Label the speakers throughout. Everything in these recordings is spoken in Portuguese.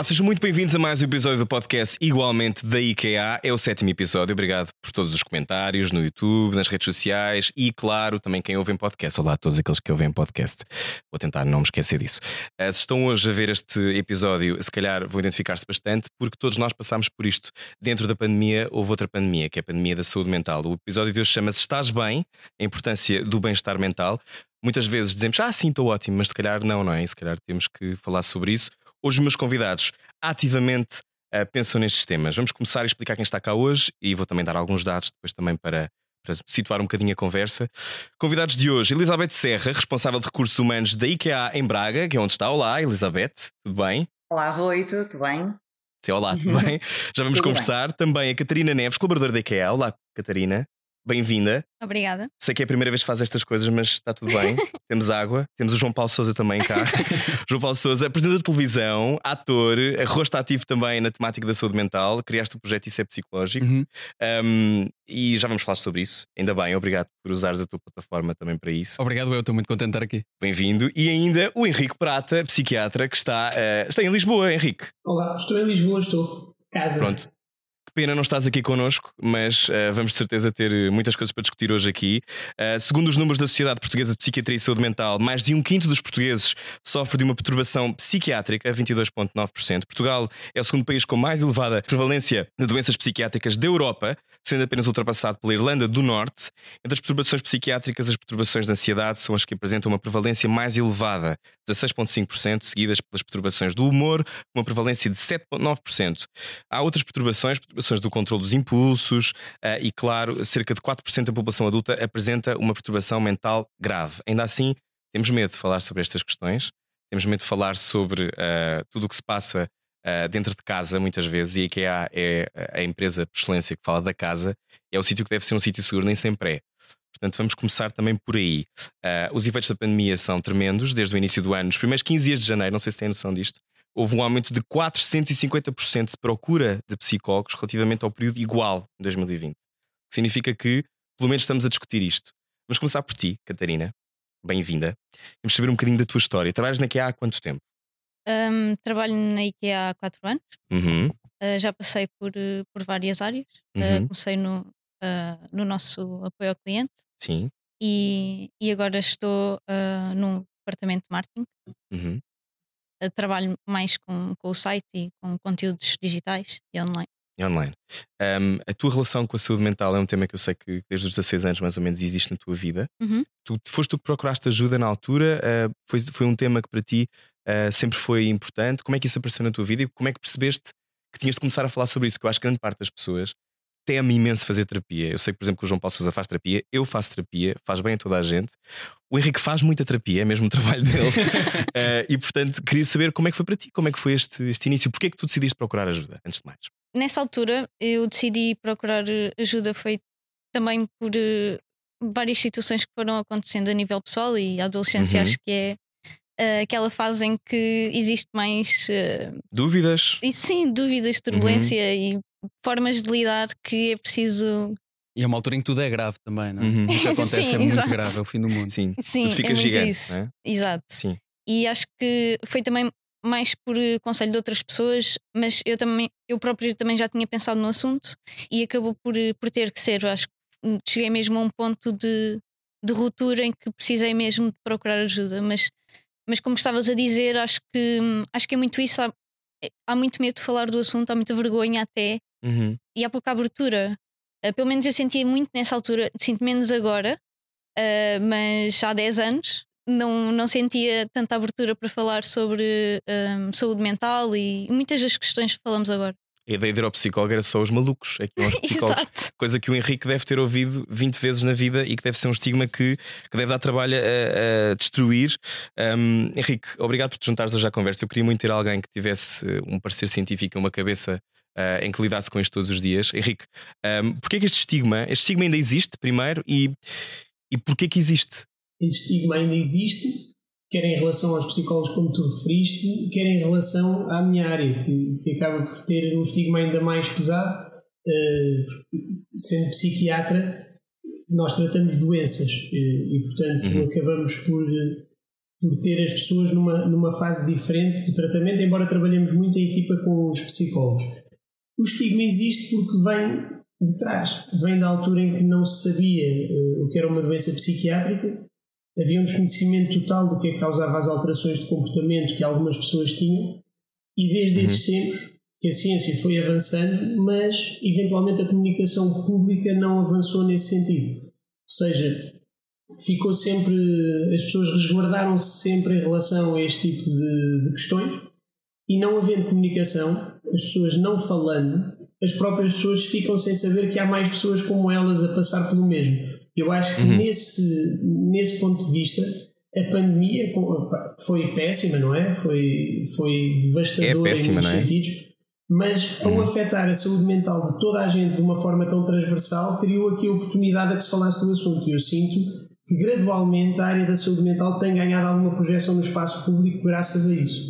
Speaker 1: Olá, sejam muito bem-vindos a mais um episódio do podcast Igualmente da IKEA. É o sétimo episódio. Obrigado por todos os comentários no YouTube, nas redes sociais e, claro, também quem ouve em podcast. Olá a todos aqueles que ouvem em podcast. Vou tentar não me esquecer disso. Uh, se estão hoje a ver este episódio, se calhar vão identificar-se bastante, porque todos nós passámos por isto. Dentro da pandemia, houve outra pandemia, que é a pandemia da saúde mental. O episódio de hoje chama-se Estás Bem? A importância do bem-estar mental. Muitas vezes dizemos, ah, sim, estou ótimo, mas se calhar não, não é? Se calhar temos que falar sobre isso. Hoje, os meus convidados ativamente uh, pensam nestes temas. Vamos começar a explicar quem está cá hoje e vou também dar alguns dados depois também para, para situar um bocadinho a conversa. Convidados de hoje, Elizabeth Serra, responsável de recursos humanos da IKEA em Braga, que é onde está. Olá, Elizabeth, tudo bem?
Speaker 2: Olá, Rui, tudo bem?
Speaker 1: Sim, olá, tudo bem? Já vamos conversar. Bem. Também a Catarina Neves, colaboradora da IKEA. Olá, Catarina bem-vinda.
Speaker 3: Obrigada.
Speaker 1: Sei que é a primeira vez que faz estas coisas, mas está tudo bem. temos água, temos o João Paulo Souza também cá. João Paulo Souza, apresentador de televisão, ator, rosto ativo também na temática da saúde mental, criaste o projeto Isso é Psicológico. Uhum. Um, e já vamos falar sobre isso. Ainda bem, obrigado por usares a tua plataforma também para isso.
Speaker 4: Obrigado, eu estou muito contente de estar aqui.
Speaker 1: Bem-vindo. E ainda o Henrique Prata, psiquiatra, que está, uh, está em Lisboa, Henrique.
Speaker 5: Olá, estou em Lisboa, estou. Casa.
Speaker 1: Pronto. Que pena não estás aqui connosco, mas uh, vamos de certeza ter eh, muitas coisas para discutir hoje aqui. Uh, segundo os números da Sociedade Portuguesa de Psiquiatria e Saúde Mental, mais de um quinto dos portugueses sofre de uma perturbação psiquiátrica, 22,9%. Portugal é o segundo país com mais elevada prevalência de doenças psiquiátricas da Europa, sendo apenas ultrapassado pela Irlanda do Norte. Entre as perturbações psiquiátricas, as perturbações de ansiedade são as que apresentam uma prevalência mais elevada, 16,5%, seguidas pelas perturbações do humor, com uma prevalência de 7,9%. Há outras perturbações, perturbações do controle dos impulsos uh, e, claro, cerca de 4% da população adulta apresenta uma perturbação mental grave. Ainda assim, temos medo de falar sobre estas questões, temos medo de falar sobre uh, tudo o que se passa uh, dentro de casa, muitas vezes, e a IKEA é a empresa por excelência que fala da casa, é o sítio que deve ser um sítio seguro, nem sempre é. Portanto, vamos começar também por aí. Uh, os efeitos da pandemia são tremendos desde o início do ano. Nos primeiros 15 dias de janeiro, não sei se têm noção disto, houve um aumento de 450% de procura de psicólogos relativamente ao período igual em 2020. Significa que, pelo menos, estamos a discutir isto. Vamos começar por ti, Catarina. Bem-vinda. Vamos saber um bocadinho da tua história. Trabalhas na IKEA há quanto tempo?
Speaker 3: Um, trabalho na IKEA há 4 anos. Uhum. Uh, já passei por, uh, por várias áreas. Uh, uhum. Uh, comecei no, uh, no nosso apoio ao cliente.
Speaker 1: Sim.
Speaker 3: E, e agora estou num departamento de marketing. Uhum trabalho mais com, com o site e com conteúdos digitais e online.
Speaker 1: E online. Um, a tua relação com a saúde mental é um tema que eu sei que desde os 16 anos mais ou menos existe na tua vida. Uhum. Tu foste tu que procuraste ajuda na altura? Uh, foi, foi um tema que para ti uh, sempre foi importante? Como é que isso apareceu na tua vida e como é que percebeste que tinhas de começar a falar sobre isso? Que eu acho que grande parte das pessoas teme imenso fazer terapia. Eu sei, por exemplo, que o João Paulo Sousa faz terapia, eu faço terapia, faz bem a toda a gente. O Henrique faz muita terapia, é mesmo o trabalho dele. uh, e portanto, queria saber como é que foi para ti, como é que foi este, este início, porquê é que tu decidiste procurar ajuda, antes de mais?
Speaker 3: Nessa altura, eu decidi procurar eh, ajuda, foi também por uh, várias situações que foram acontecendo a nível pessoal e a adolescência, uhum. acho que é aquela fase em que existe mais uh,
Speaker 1: dúvidas.
Speaker 3: E sim, dúvidas, turbulência uhum. e formas de lidar que é preciso.
Speaker 4: E é uma altura em que tudo é grave também, não é? Uhum. O que acontece Sim, é muito
Speaker 3: exato.
Speaker 4: grave, é o fim do mundo.
Speaker 1: Sim,
Speaker 3: Sim
Speaker 1: tudo fica
Speaker 3: é
Speaker 1: gigante.
Speaker 3: Isso.
Speaker 1: É?
Speaker 3: Exato.
Speaker 1: Sim.
Speaker 3: E acho que foi também mais por eh, conselho de outras pessoas, mas eu também, eu próprio também já tinha pensado no assunto e acabou por, eh, por ter que ser. Eu acho que cheguei mesmo a um ponto de, de ruptura em que precisei mesmo de procurar ajuda, mas, mas como estavas a dizer, acho que hum, acho que é muito isso. Há, há muito medo de falar do assunto, há muita vergonha até, Uhum. E há pouca abertura. Uh, pelo menos eu sentia muito nessa altura, sinto menos agora, uh, mas há 10 anos não, não sentia tanta abertura para falar sobre um, saúde mental e muitas das questões que falamos agora.
Speaker 1: A ideia de ir ao psicólogo era só os malucos, é que os psicólogos. Coisa que o Henrique deve ter ouvido 20 vezes na vida e que deve ser um estigma que, que deve dar trabalho a, a destruir. Um, Henrique, obrigado por te juntares hoje à conversa. Eu queria muito ter alguém que tivesse um parecer científico, uma cabeça uh, em que lidasse com isto todos os dias. Henrique, um, porquê que este estigma, este estigma ainda existe, primeiro, e, e porquê que existe?
Speaker 5: Esse estigma ainda existe, quer em relação aos psicólogos, como tu referiste, quer em relação à minha área, que, que acaba por ter um estigma ainda mais pesado. Uh, sendo psiquiatra, nós tratamos doenças e, e portanto, uhum. acabamos por por ter as pessoas numa, numa fase diferente do tratamento, embora trabalhemos muito em equipa com os psicólogos. O estigma existe porque vem de trás, vem da altura em que não se sabia uh, o que era uma doença psiquiátrica, havia um desconhecimento total do que é que causava as alterações de comportamento que algumas pessoas tinham, e desde uhum. esses tempos que a ciência foi avançando, mas eventualmente a comunicação pública não avançou nesse sentido. Ou seja, ficou sempre. As pessoas resguardaram-se sempre em relação a este tipo de, de, questões e não havendo comunicação, as pessoas não falando, as próprias pessoas ficam sem saber que há mais pessoas como elas a passar pelo mesmo. Eu acho que uhum. nesse, nesse ponto de vista a pandemia foi péssima, não é? Foi, foi devastadora é péssima, em muitos é? sentidos mas ao uhum. afetar a saúde mental de toda a gente de uma forma tão transversal, criou aqui a oportunidade a que se falasse do assunto. E eu sinto que gradualmente a área da saúde mental tem ganhado alguma projeção no espaço público graças a isso.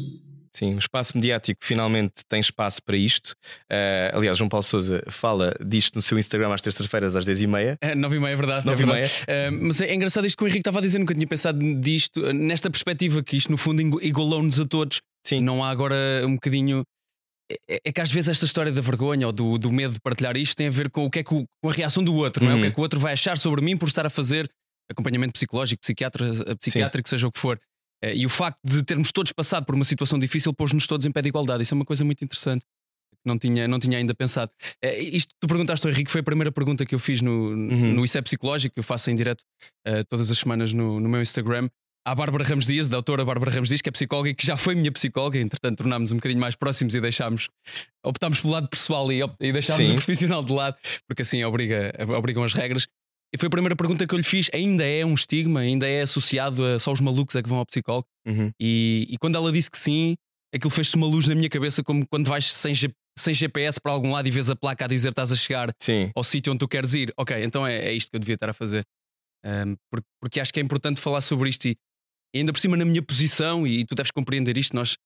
Speaker 1: Sim, o espaço mediático finalmente tem espaço para isto. Uh, aliás, João Paulo Souza fala disto no seu Instagram às terças-feiras, às 10h30.
Speaker 4: É, 9h30, é verdade. 9 é verdade. Uh, mas é engraçado isto que o Henrique estava a dizer, nunca tinha pensado disto, nesta perspectiva, que isto no fundo igualou-nos a todos. Sim. Não há agora um bocadinho é, é que às vezes esta história da vergonha ou do, do medo de partilhar isto tem a ver com o que é que o, com a reação do outro, não é? O que é uhum. que o outro vai achar sobre mim por estar a fazer acompanhamento psicológico, psiquiatra, psiquiátrico, Sim. seja o que for. Eh, e o facto de termos todos passado por uma situação difícil pôs-nos todos em pé de igualdade. Isso é uma coisa muito interessante. Não tinha, não tinha ainda pensado. É, isto tu perguntaste ao Henrique, foi a primeira pergunta que eu fiz no, uhum. no Isso é Psicológico, que eu faço em direto uh, todas as semanas no, no meu Instagram à Bárbara Ramos Dias, da autora Bárbara Ramos Dias, que é psicóloga e que já foi minha psicóloga, entretanto tornámos um bocadinho mais próximos e deixámos, optámos pelo lado pessoal e, e deixámos Sim. o profissional de lado, porque assim obriga, obrigam as regras. E foi a primeira pergunta que eu lhe fiz. Ainda é um estigma? Ainda é associado a só os malucos é que vão ao psicólogo? Uhum. E, e, quando ela disse que sim, aquilo fez-se uma luz na minha cabeça, como quando vais sem, G, sem GPS para algum lado e vês a placa a dizer estás a chegar sim. ao sítio onde tu queres ir. Ok, então é, é isto que eu devia estar a fazer. Um, porque, porque acho que é importante falar sobre isto e e ainda por cima, na minha posição, e tu deves compreender isto, nós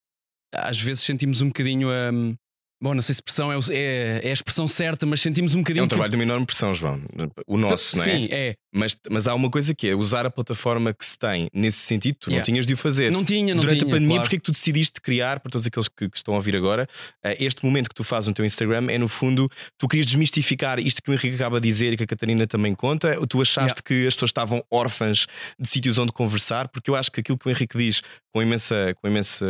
Speaker 4: às vezes sentimos um bocadinho. Um, Bom, não sei se pressão é, é, é, a expressão certa, mas sentimos um bocadinho. É
Speaker 1: um trabalho
Speaker 4: que...
Speaker 1: de uma enorme pressão, João. O nosso, não é?
Speaker 4: Sim, é.
Speaker 1: Mas, mas há uma coisa que é usar a plataforma que se tem nesse sentido, tu yeah. não tinhas de o fazer.
Speaker 4: Não tinha, não
Speaker 1: Durante
Speaker 4: tinha,
Speaker 1: a pandemia,
Speaker 4: claro.
Speaker 1: porque é que tu decidiste criar, para todos aqueles que, que estão a ouvir agora, uh, este momento que tu fazes no teu Instagram é, no fundo, tu querias desmistificar isto que o Henrique acaba de dizer e que a Catarina também conta, tu achaste yeah. que as pessoas estavam órfãs de sítios onde conversar, porque eu acho que aquilo que o Henrique diz com imensa, com imensa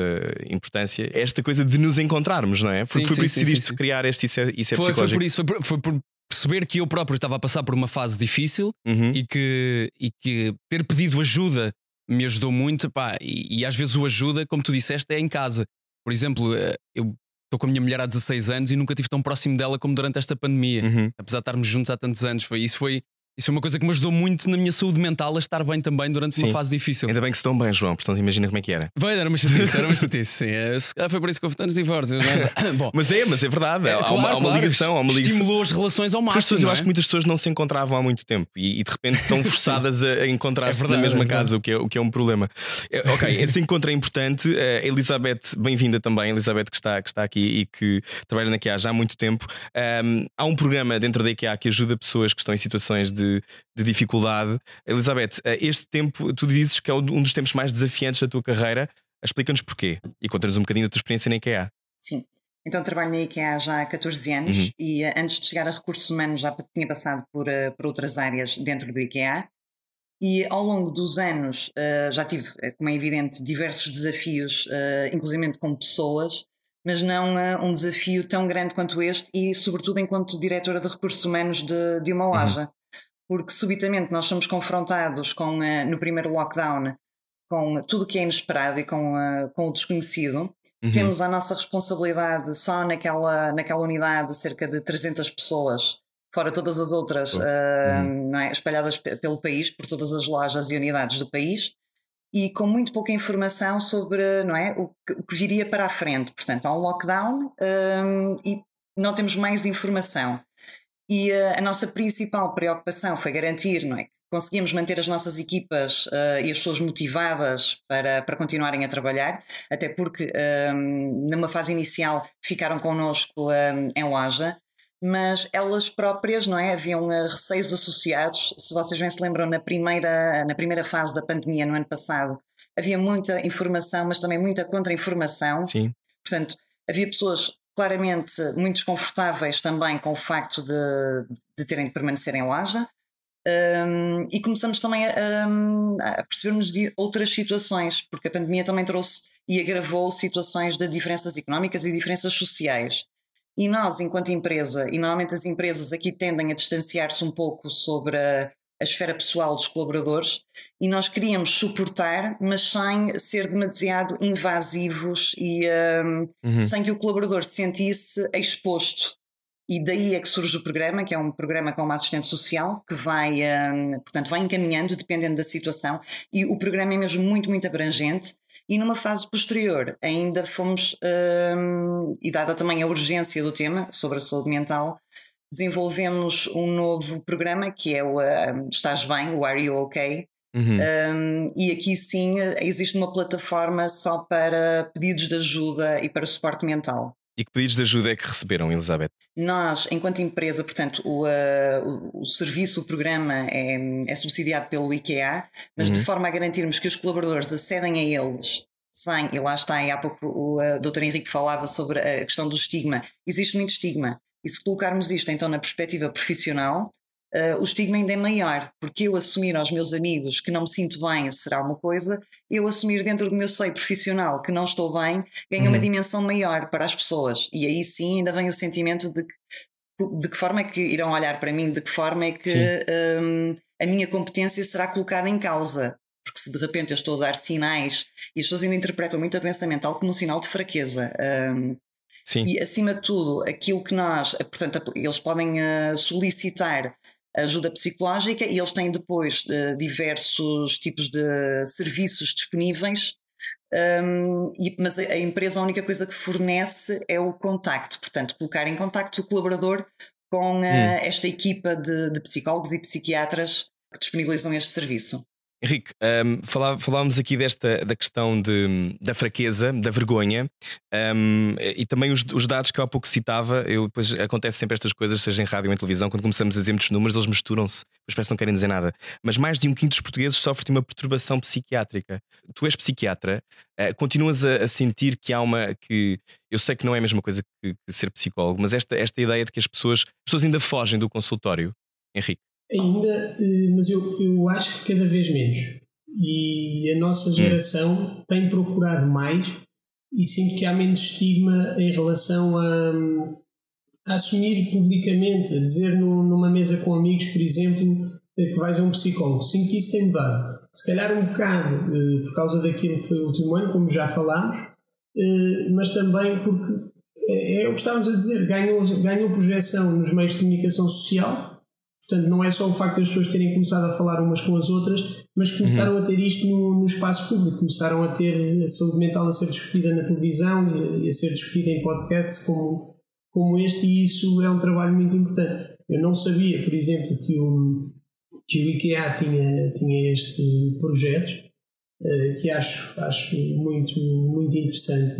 Speaker 1: importância é esta coisa de nos encontrarmos, não é? Porque sim, isso que decidiste criar este Isso é, isso é
Speaker 4: foi,
Speaker 1: foi
Speaker 4: por isso, foi por, foi por perceber que eu próprio estava a passar por uma fase difícil uhum. e, que, e que ter pedido ajuda me ajudou muito. Pá, e, e, às vezes o ajuda, como tu disseste, é em casa. Por exemplo, eh, eu estou com a minha mulher há 16 anos e nunca estive tão próximo dela como durante esta pandemia. Uhum. Apesar de estarmos juntos há tantos anos. Foi, isso foi isso é uma coisa que me ajudou muito na minha saúde mental a estar bem também durante sim. uma fase difícil.
Speaker 1: Ainda bem que estão bem, João, portanto imagina como é que era.
Speaker 4: Vai, era uma chatice, era uma chatice, sim. É, foi por isso que houve tantos divórcios. Mas,
Speaker 1: bom. mas é, mas é verdade. É, há, claro, uma, há uma claro, ligação, há uma ligação.
Speaker 4: Estimulou as relações ao máximo.
Speaker 1: Pessoas,
Speaker 4: eu
Speaker 1: é? acho que muitas pessoas não se encontravam há muito tempo e, e de repente estão forçadas a encontrar-se
Speaker 4: é
Speaker 1: na mesma casa, o que, é, o que é um problema. É, ok, esse encontro é importante. Uh, Elizabeth, bem-vinda também. Elizabeth, que está, que está aqui e que trabalha na IKEA já há muito tempo. Um, há um programa dentro da IKEA que ajuda pessoas que estão em situações de, de dificuldade dificuldade. Elizabeth, eh, este tempo, tu dizes que é um dos tempos mais desafiantes da tua carreira. Explica-nos porquê e conta-nos um bocadinho da tua experiência na IKEA.
Speaker 2: Sim. Então trabalho na IKEA já há 14 anos uhum. e eh, antes de chegar a recursos humanos já tinha passado por, uh, por outras áreas dentro do IKEA e ao longo dos anos já tive, como é evidente, diversos desafios, inclusive com pessoas, mas não um desafio tão grande quanto este e sobretudo enquanto diretora de recursos humanos de, de uma uhum. loja. Uhum porque subitamente nós somos confrontados com, uh, no primeiro lockdown com tudo o que é inesperado e com, uh, com o desconhecido. Uhum. Temos a nossa responsabilidade só naquela, naquela unidade cerca de 300 pessoas, fora todas as outras uh, uhum. é? espalhadas pelo país, por todas as lojas e unidades do país, e com muito pouca informação sobre não é, o, que, o que viria para a frente. Portanto, há um lockdown um, e não temos mais informação. E a, a nossa principal preocupação foi garantir, não é? conseguimos manter as nossas equipas uh, e as pessoas motivadas para, para continuarem a trabalhar, até porque um, numa fase inicial ficaram connosco um, em loja, mas elas próprias, não é? Haviam uh, receios associados. Se vocês bem se lembram, na primeira, na primeira fase da pandemia, no ano passado, havia muita informação, mas também muita contra-informação.
Speaker 1: Sim.
Speaker 2: Portanto, havia pessoas claramente muito desconfortáveis também com o facto de, de terem de permanecer em loja. Um, e começamos também a, a percebermos de outras situações, porque a pandemia também trouxe e agravou situações de diferenças económicas e diferenças sociais. E nós, enquanto empresa, e normalmente as empresas aqui tendem a distanciar-se um pouco sobre a, a esfera pessoal dos colaboradores, e nós queríamos suportar, mas sem ser demasiado invasivos e um, uhum. sem que o colaborador se sentisse exposto e daí é que surge o programa, que é um programa com uma assistente social, que vai, um, portanto, vai encaminhando, dependendo da situação, e o programa é mesmo muito, muito abrangente. E numa fase posterior, ainda fomos, um, e dada também a urgência do tema sobre a saúde mental, desenvolvemos um novo programa que é o um, Estás Bem, o Are You OK? Uhum. Um, e aqui sim existe uma plataforma só para pedidos de ajuda e para suporte mental.
Speaker 1: E que pedidos de ajuda é que receberam, Elizabeth?
Speaker 2: Nós, enquanto empresa, portanto, o, uh, o, o serviço, o programa é, é, subsidiado pelo IKEA, mas uhum. de forma a garantirmos que os colaboradores acedem a eles sem, e lá está, e há pouco o uh, Dr. Henrique falava sobre a questão do estigma. Existe muito estigma. E se colocarmos isto então na perspectiva profissional, uh, o estigma ainda é maior, porque eu assumir aos meus amigos que não me sinto bem será uma coisa, eu assumir dentro do meu seio profissional que não estou bem ganha uhum. uma dimensão maior para as pessoas. E aí sim ainda vem o sentimento de que de que forma é que irão olhar para mim, de que forma é que um, a minha competência será colocada em causa. Porque se de repente eu estou a dar sinais e as pessoas ainda interpretam muito a doença mental como um sinal de fraqueza. Um,
Speaker 1: Sim.
Speaker 2: E acima de tudo, aquilo que nós, portanto, eles podem uh, solicitar ajuda psicológica e eles têm depois uh, diversos tipos de serviços disponíveis. Um, e, mas a, a, empresa, a única coisa que fornece é o contacto, portanto, colocar em contacto o colaborador com uh, hum. esta equipa de, de psicólogos e psiquiatras que disponibilizam este serviço.
Speaker 1: Henrique, um, falá, falávamos aqui desta da questão de, da fraqueza, da vergonha um, e também os, os, dados que eu há pouco citava. Eu, depois acontece sempre estas coisas, seja em rádio ou em televisão, quando começamos a dizer muitos números, eles misturam-se, depois parece que não querem dizer nada. Mas mais de um quinto dos portugueses sofre de uma perturbação psiquiátrica. Tu és psiquiatra, uh, continuas a, a, sentir que há uma. que Eu sei que não é a mesma coisa que, que ser psicólogo, mas esta, esta ideia de que as pessoas, as pessoas ainda fogem do consultório, Henrique.
Speaker 5: Ainda, eh, mas eu, eu acho que cada vez menos. E a nossa hum. geração tem procurado mais e sinto que há menos estigma em relação a, a assumir publicamente, a dizer numa mesa com amigos, por exemplo, eh, que vais a um psicólogo. Sinto que isso tem mudado. Se calhar um bocado eh, por causa daquilo que foi o último ano, como já falámos, mas também porque é, é o que estávamos a dizer, ganhou, ganhou projeção nos meios de comunicação social Portanto, não é só o facto das pessoas terem começado a falar umas com as outras, mas começaram uhum. a ter isto no, no, espaço público, começaram a ter a saúde mental a ser discutida na televisão e a, a ser discutida em podcasts como, como este, e isso é um trabalho muito importante. Eu não sabia, por exemplo, que o, que o IKEA tinha, tinha este projeto, uh, que acho, acho muito, muito interessante.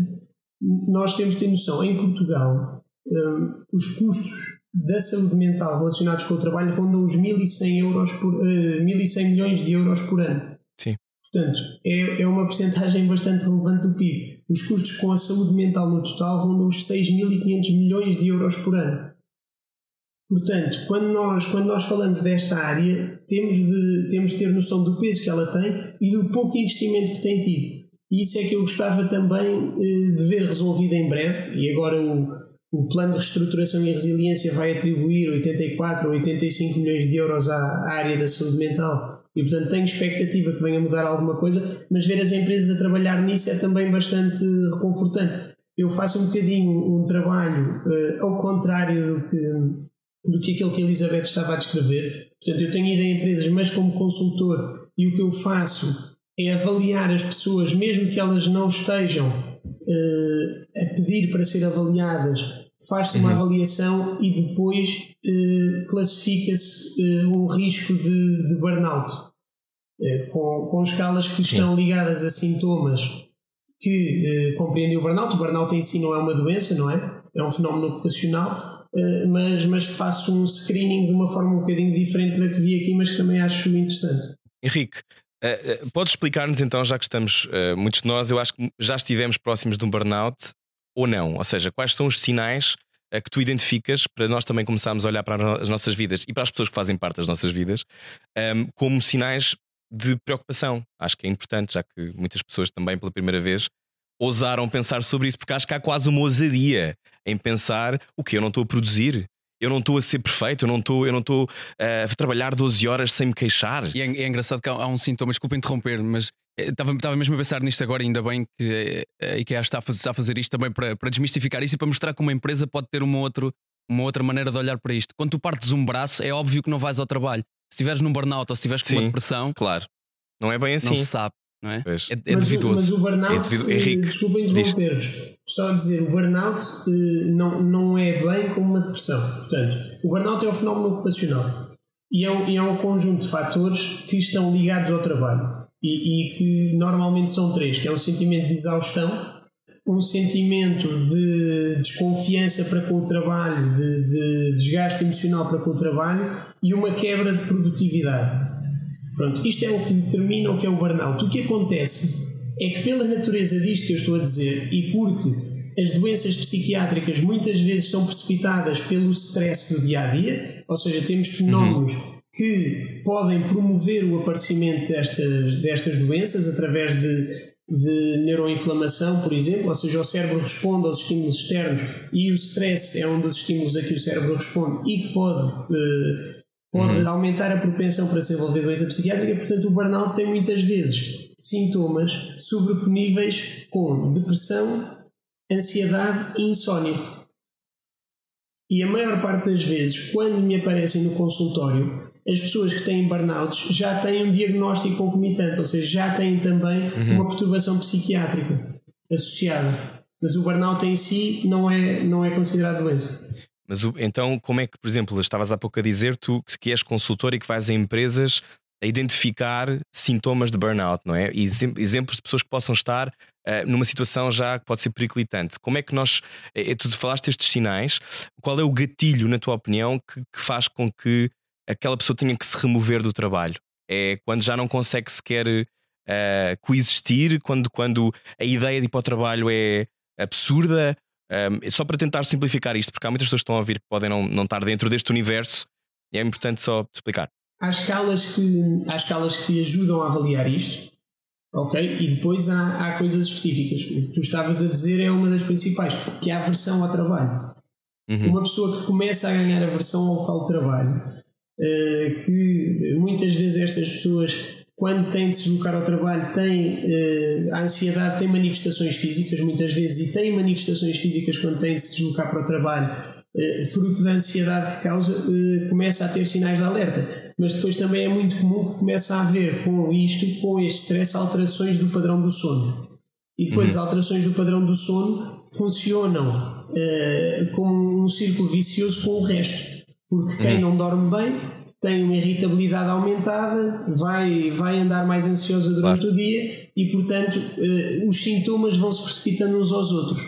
Speaker 5: Nós temos de ter noção, em Portugal, eh, os custos da saúde mental relacionados com o trabalho rondam os 1.100, euros por, uh, eh, 1.100 milhões de euros por ano.
Speaker 1: Sim.
Speaker 5: Portanto, é, é uma porcentagem bastante relevante do PIB. Os custos com a saúde mental no total rondam os 6.500 milhões de euros por ano. Portanto, quando nós, quando nós falamos desta área, temos de, temos de ter noção do peso que ela tem e do pouco investimento que tem tido. E isso é que eu gostava também eh, de ver resolvido em breve. E agora o, o plano de reestruturação e resiliência vai atribuir 84 ou 85 milhões de euros à, área da saúde mental e, portanto, tenho expectativa que venha mudar alguma coisa, mas ver as empresas a trabalhar nisso é também bastante reconfortante. Eu faço um bocadinho um trabalho uh, ao contrário do que, do que aquilo que a Elizabeth estava a descrever. Portanto, eu tenho ido a empresas, mas como consultor, e o que eu faço é avaliar as pessoas, mesmo que elas não estejam uh, a pedir para ser avaliadas, faz-se uma uhum. avaliação e depois uh, classifica-se uh, um risco de, de burnout, uh, com, com escalas que Sim. estão ligadas a sintomas que compreendem o burnout. O burnout em si não é uma doença, não é? É um fenómeno ocupacional, mas, mas faço um screening de uma forma um bocadinho diferente da que vi aqui, mas que também acho interessante.
Speaker 1: Henrique, podes explicar-nos então, já que estamos, muitos de nós, eu acho que já estivemos próximos de um burnout ou não? Ou seja, quais são os sinais que tu identificas para nós também começarmos a olhar para as nossas vidas e para as pessoas que fazem parte das nossas vidas ehm, como sinais de preocupação? Acho que é importante, já que muitas pessoas também pela primeira vez ousaram pensar sobre isso, porque acho que há quase uma ousadia em pensar o que eu não estou a produzir. Eu não estou a ser perfeito, eu não estou, eu não estou uh, a trabalhar 12 horas sem me queixar.
Speaker 4: E é, é engraçado que há, há um sintoma, desculpa interromper, mas estava, eh, estava mesmo a pensar nisto agora, ainda bem que a IKEA está a fazer, está a fazer isto também para, para desmistificar isso e para mostrar que uma empresa pode ter uma, outro, uma outra maneira de olhar para isto. Quando tu partes um braço, é óbvio que não vais ao trabalho. Se estiveres num burnout ou se estiveres com Sim, uma depressão,
Speaker 1: claro. Não é bem assim. Não
Speaker 4: se sabe não é?
Speaker 5: É, é mas, o, mas, o, burnout, é Henrique, desculpa interromper-vos, só dizer, o burnout eh, não, não é bem como uma depressão. Portanto, o burnout é um fenómeno ocupacional. E é um, e é um conjunto de fatores que estão ligados ao trabalho. E, e que normalmente são três, que é um sentimento de exaustão, um sentimento de desconfiança para com o trabalho, de, de desgaste emocional para com o trabalho e uma quebra de produtividade. Pronto, isto é o que determina o que é o burnout. O que acontece é que, pela natureza disto que eu estou a dizer e porque as doenças psiquiátricas muitas vezes são precipitadas pelo stress do dia a dia, ou seja, temos fenómenos uhum. que podem promover o aparecimento destas, destas doenças através de, de neuroinflamação, por exemplo, ou seja, o cérebro responde aos estímulos externos e o stress é um dos estímulos a que o cérebro responde e que pode. Uh, pode uhum. aumentar a propensão para se desenvolver doença psiquiátrica, portanto, o burnout tem muitas vezes sintomas sobreponíveis com depressão, ansiedade e insónia. E a maior parte das vezes, quando me aparecem no consultório, as pessoas que têm burnouts já têm um diagnóstico concomitante, ou seja, já têm também uhum. uma perturbação psiquiátrica associada. Mas o burnout em si não é, não é considerado doença.
Speaker 1: Mas então, como é que, por exemplo, estavas há pouco a dizer, tu que és consultor e que vais a empresas a identificar sintomas de burnout, não é? E exemplos de pessoas que possam estar uh, numa situação já que pode ser periclitante. Como é que nós. É, tu falaste estes sinais, qual é o gatilho, na tua opinião, que, que faz com que aquela pessoa tenha que se remover do trabalho? É quando já não consegue sequer uh, coexistir, quando, quando a ideia de ir para o trabalho é absurda, um, só para tentar simplificar isto, porque há muitas pessoas que estão a ouvir que podem não, não estar dentro deste universo, e é importante só explicar.
Speaker 5: Há escalas que, há escalas que ajudam a avaliar isto, ok? E depois há, há coisas específicas. O que tu estavas a dizer é uma das principais, que é a aversão ao trabalho. Uhum. Uma pessoa que começa a ganhar aversão ao local de trabalho, uh, que muitas vezes estas pessoas quando tem de se deslocar ao trabalho, tem uh, a ansiedade tem manifestações físicas muitas vezes e tem manifestações físicas quando tem de se deslocar para o trabalho, uh, fruto da ansiedade que causa, uh, começa a ter sinais de alerta. Mas depois também é muito comum que comece a haver com isto, com este stress, alterações do padrão do sono. E depois uhum. as alterações do padrão do sono funcionam como um círculo vicioso com o resto. Porque quem uhum. não dorme bem tem uma irritabilidade aumentada, vai, vai andar mais ansiosa durante claro. o dia e, portanto, uh, os sintomas vão se precipitando uns aos outros.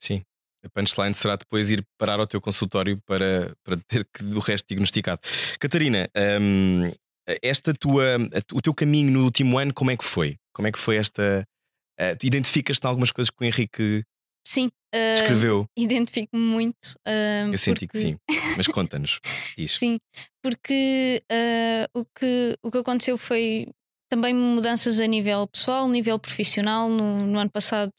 Speaker 1: Sim. A punchline será depois ir parar ao teu consultório para, para ter que, o resto diagnosticado. Catarina, um, esta tua, o teu caminho no último ano, como é que foi? Como é que foi esta. Uh, identificas-te algumas coisas que o Henrique
Speaker 3: Sim. Uh,
Speaker 1: Escreveu.
Speaker 3: Identifico-me muito. Uh,
Speaker 1: Eu senti porque... que sim, mas conta-nos.
Speaker 3: sim, porque uh, o, que, o que aconteceu foi também mudanças a nível pessoal, nível profissional. No, no ano passado,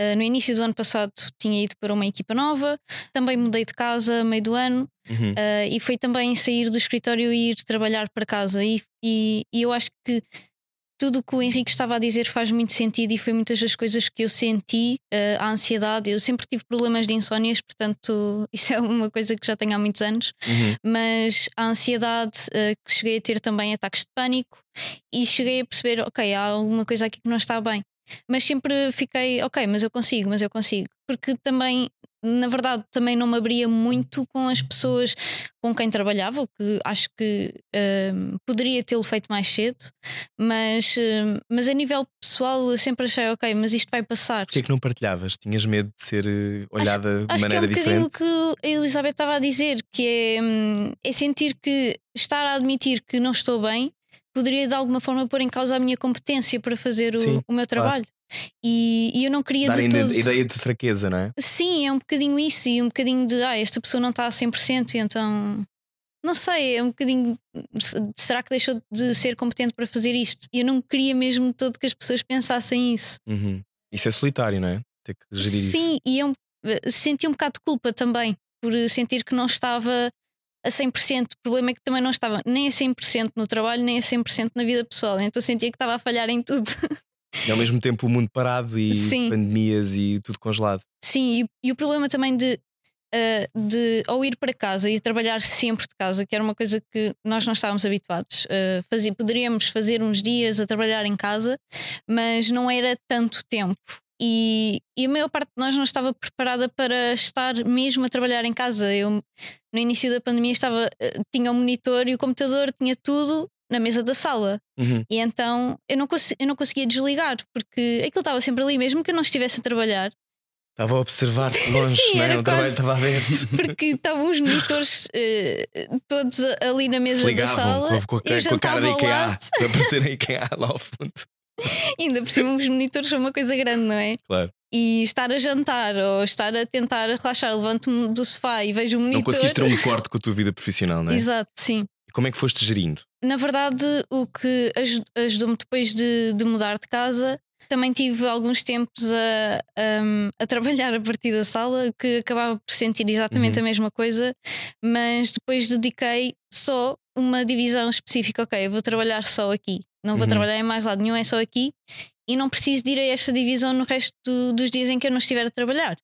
Speaker 3: uh, no início do ano passado, tinha ido para uma equipa nova. Também mudei de casa meio do ano. Uhum. Uh, e foi também sair do escritório e ir trabalhar para casa. E, e, e eu acho que tudo o que o Henrique estava a dizer faz muito sentido e foi muitas das coisas que eu senti, uh, a ansiedade. Eu sempre tive problemas de insónias, portanto, isso é uma coisa que já tenho há muitos anos. Uhum. Mas a ansiedade, uh, que cheguei a ter também ataques de pânico e cheguei a perceber: ok, há alguma coisa aqui que não está bem. Mas sempre fiquei, ok, mas eu consigo, mas eu consigo. Porque também na verdade, também não me abria muito com as pessoas com quem trabalhava, que acho que uh, poderia tê-lo feito mais cedo, mas, uh, mas a nível pessoal eu sempre achei, ok, mas isto vai passar.
Speaker 1: Porquê é que não partilhavas? Tinhas medo de ser eh, olhada
Speaker 3: acho,
Speaker 1: de maneira
Speaker 3: diferente?
Speaker 1: Acho
Speaker 3: que é um o que a Elizabeth estava a dizer, que é, um, é sentir que estar a admitir que não estou bem poderia de alguma forma pôr em causa a minha competência para fazer o, o meu trabalho. Claro. E, e, eu não queria
Speaker 1: Dar
Speaker 3: de todos...
Speaker 1: ideia de fraqueza, não é?
Speaker 3: Sim, é um bocadinho isso e um bocadinho de ah, esta pessoa não está a 100% e então não sei, é um bocadinho. Será que deixou de ser competente para fazer isto? E eu não queria mesmo todo que as pessoas pensassem isso.
Speaker 1: Uhum. Isso é solitário, não é? Ter que gerir
Speaker 3: Sim,
Speaker 1: isso.
Speaker 3: e eu eh, senti um bocado de culpa também por sentir que não estava a 100%. O problema é que também não estava nem a 100% no trabalho, nem a 100% na vida pessoal. Então sentia que estava a falhar em tudo.
Speaker 1: E ao mesmo tempo o mundo parado e Sim. pandemias e tudo congelado.
Speaker 3: Sim, e, e o problema também de uh, de ou ir para casa e trabalhar sempre de casa, que era uma coisa que nós não estávamos habituados. Uh, fazia, poderíamos fazer uns dias a trabalhar em casa, mas não era tanto tempo. E, e, a maior parte de nós não estava preparada para estar mesmo a trabalhar em casa. Eu, no início da pandemia, estava, uh, tinha o monitor e o computador, tinha tudo na mesa da sala. Uhum. E então eu não, eu não conseguia desligar, porque aquilo estava sempre ali, mesmo que eu não estivesse a trabalhar.
Speaker 1: Estava a observar de longe,
Speaker 3: Sim,
Speaker 1: não
Speaker 3: é?
Speaker 1: o trabalho estava aberto.
Speaker 3: Porque estavam os monitores uh, todos ali na mesa da sala.
Speaker 1: Com, com, a, com a cara da IKEA, a aparecer a IKEA lá ao fundo.
Speaker 3: ainda por cima, os monitores são uma coisa grande, não é?
Speaker 1: Claro.
Speaker 3: E estar a jantar ou estar a tentar relaxar, levanto-me do sofá e vejo o monitor.
Speaker 1: Não conseguiste ter um corte com a tua vida profissional, não é?
Speaker 3: Exato, sim.
Speaker 1: E como é que foste gerindo?
Speaker 3: Na verdade, o que ajudou-me depois de, de mudar de casa também tive alguns tempos a, a, a, trabalhar a partir da sala, que acabava por sentir exatamente uhum. a mesma coisa, mas depois dediquei só uma divisão específica. Ok, eu vou trabalhar só aqui, não vou uhum. trabalhar em mais lado nenhum, é só aqui, e não preciso de ir a esta divisão no resto do, dos dias em que eu não estiver a trabalhar.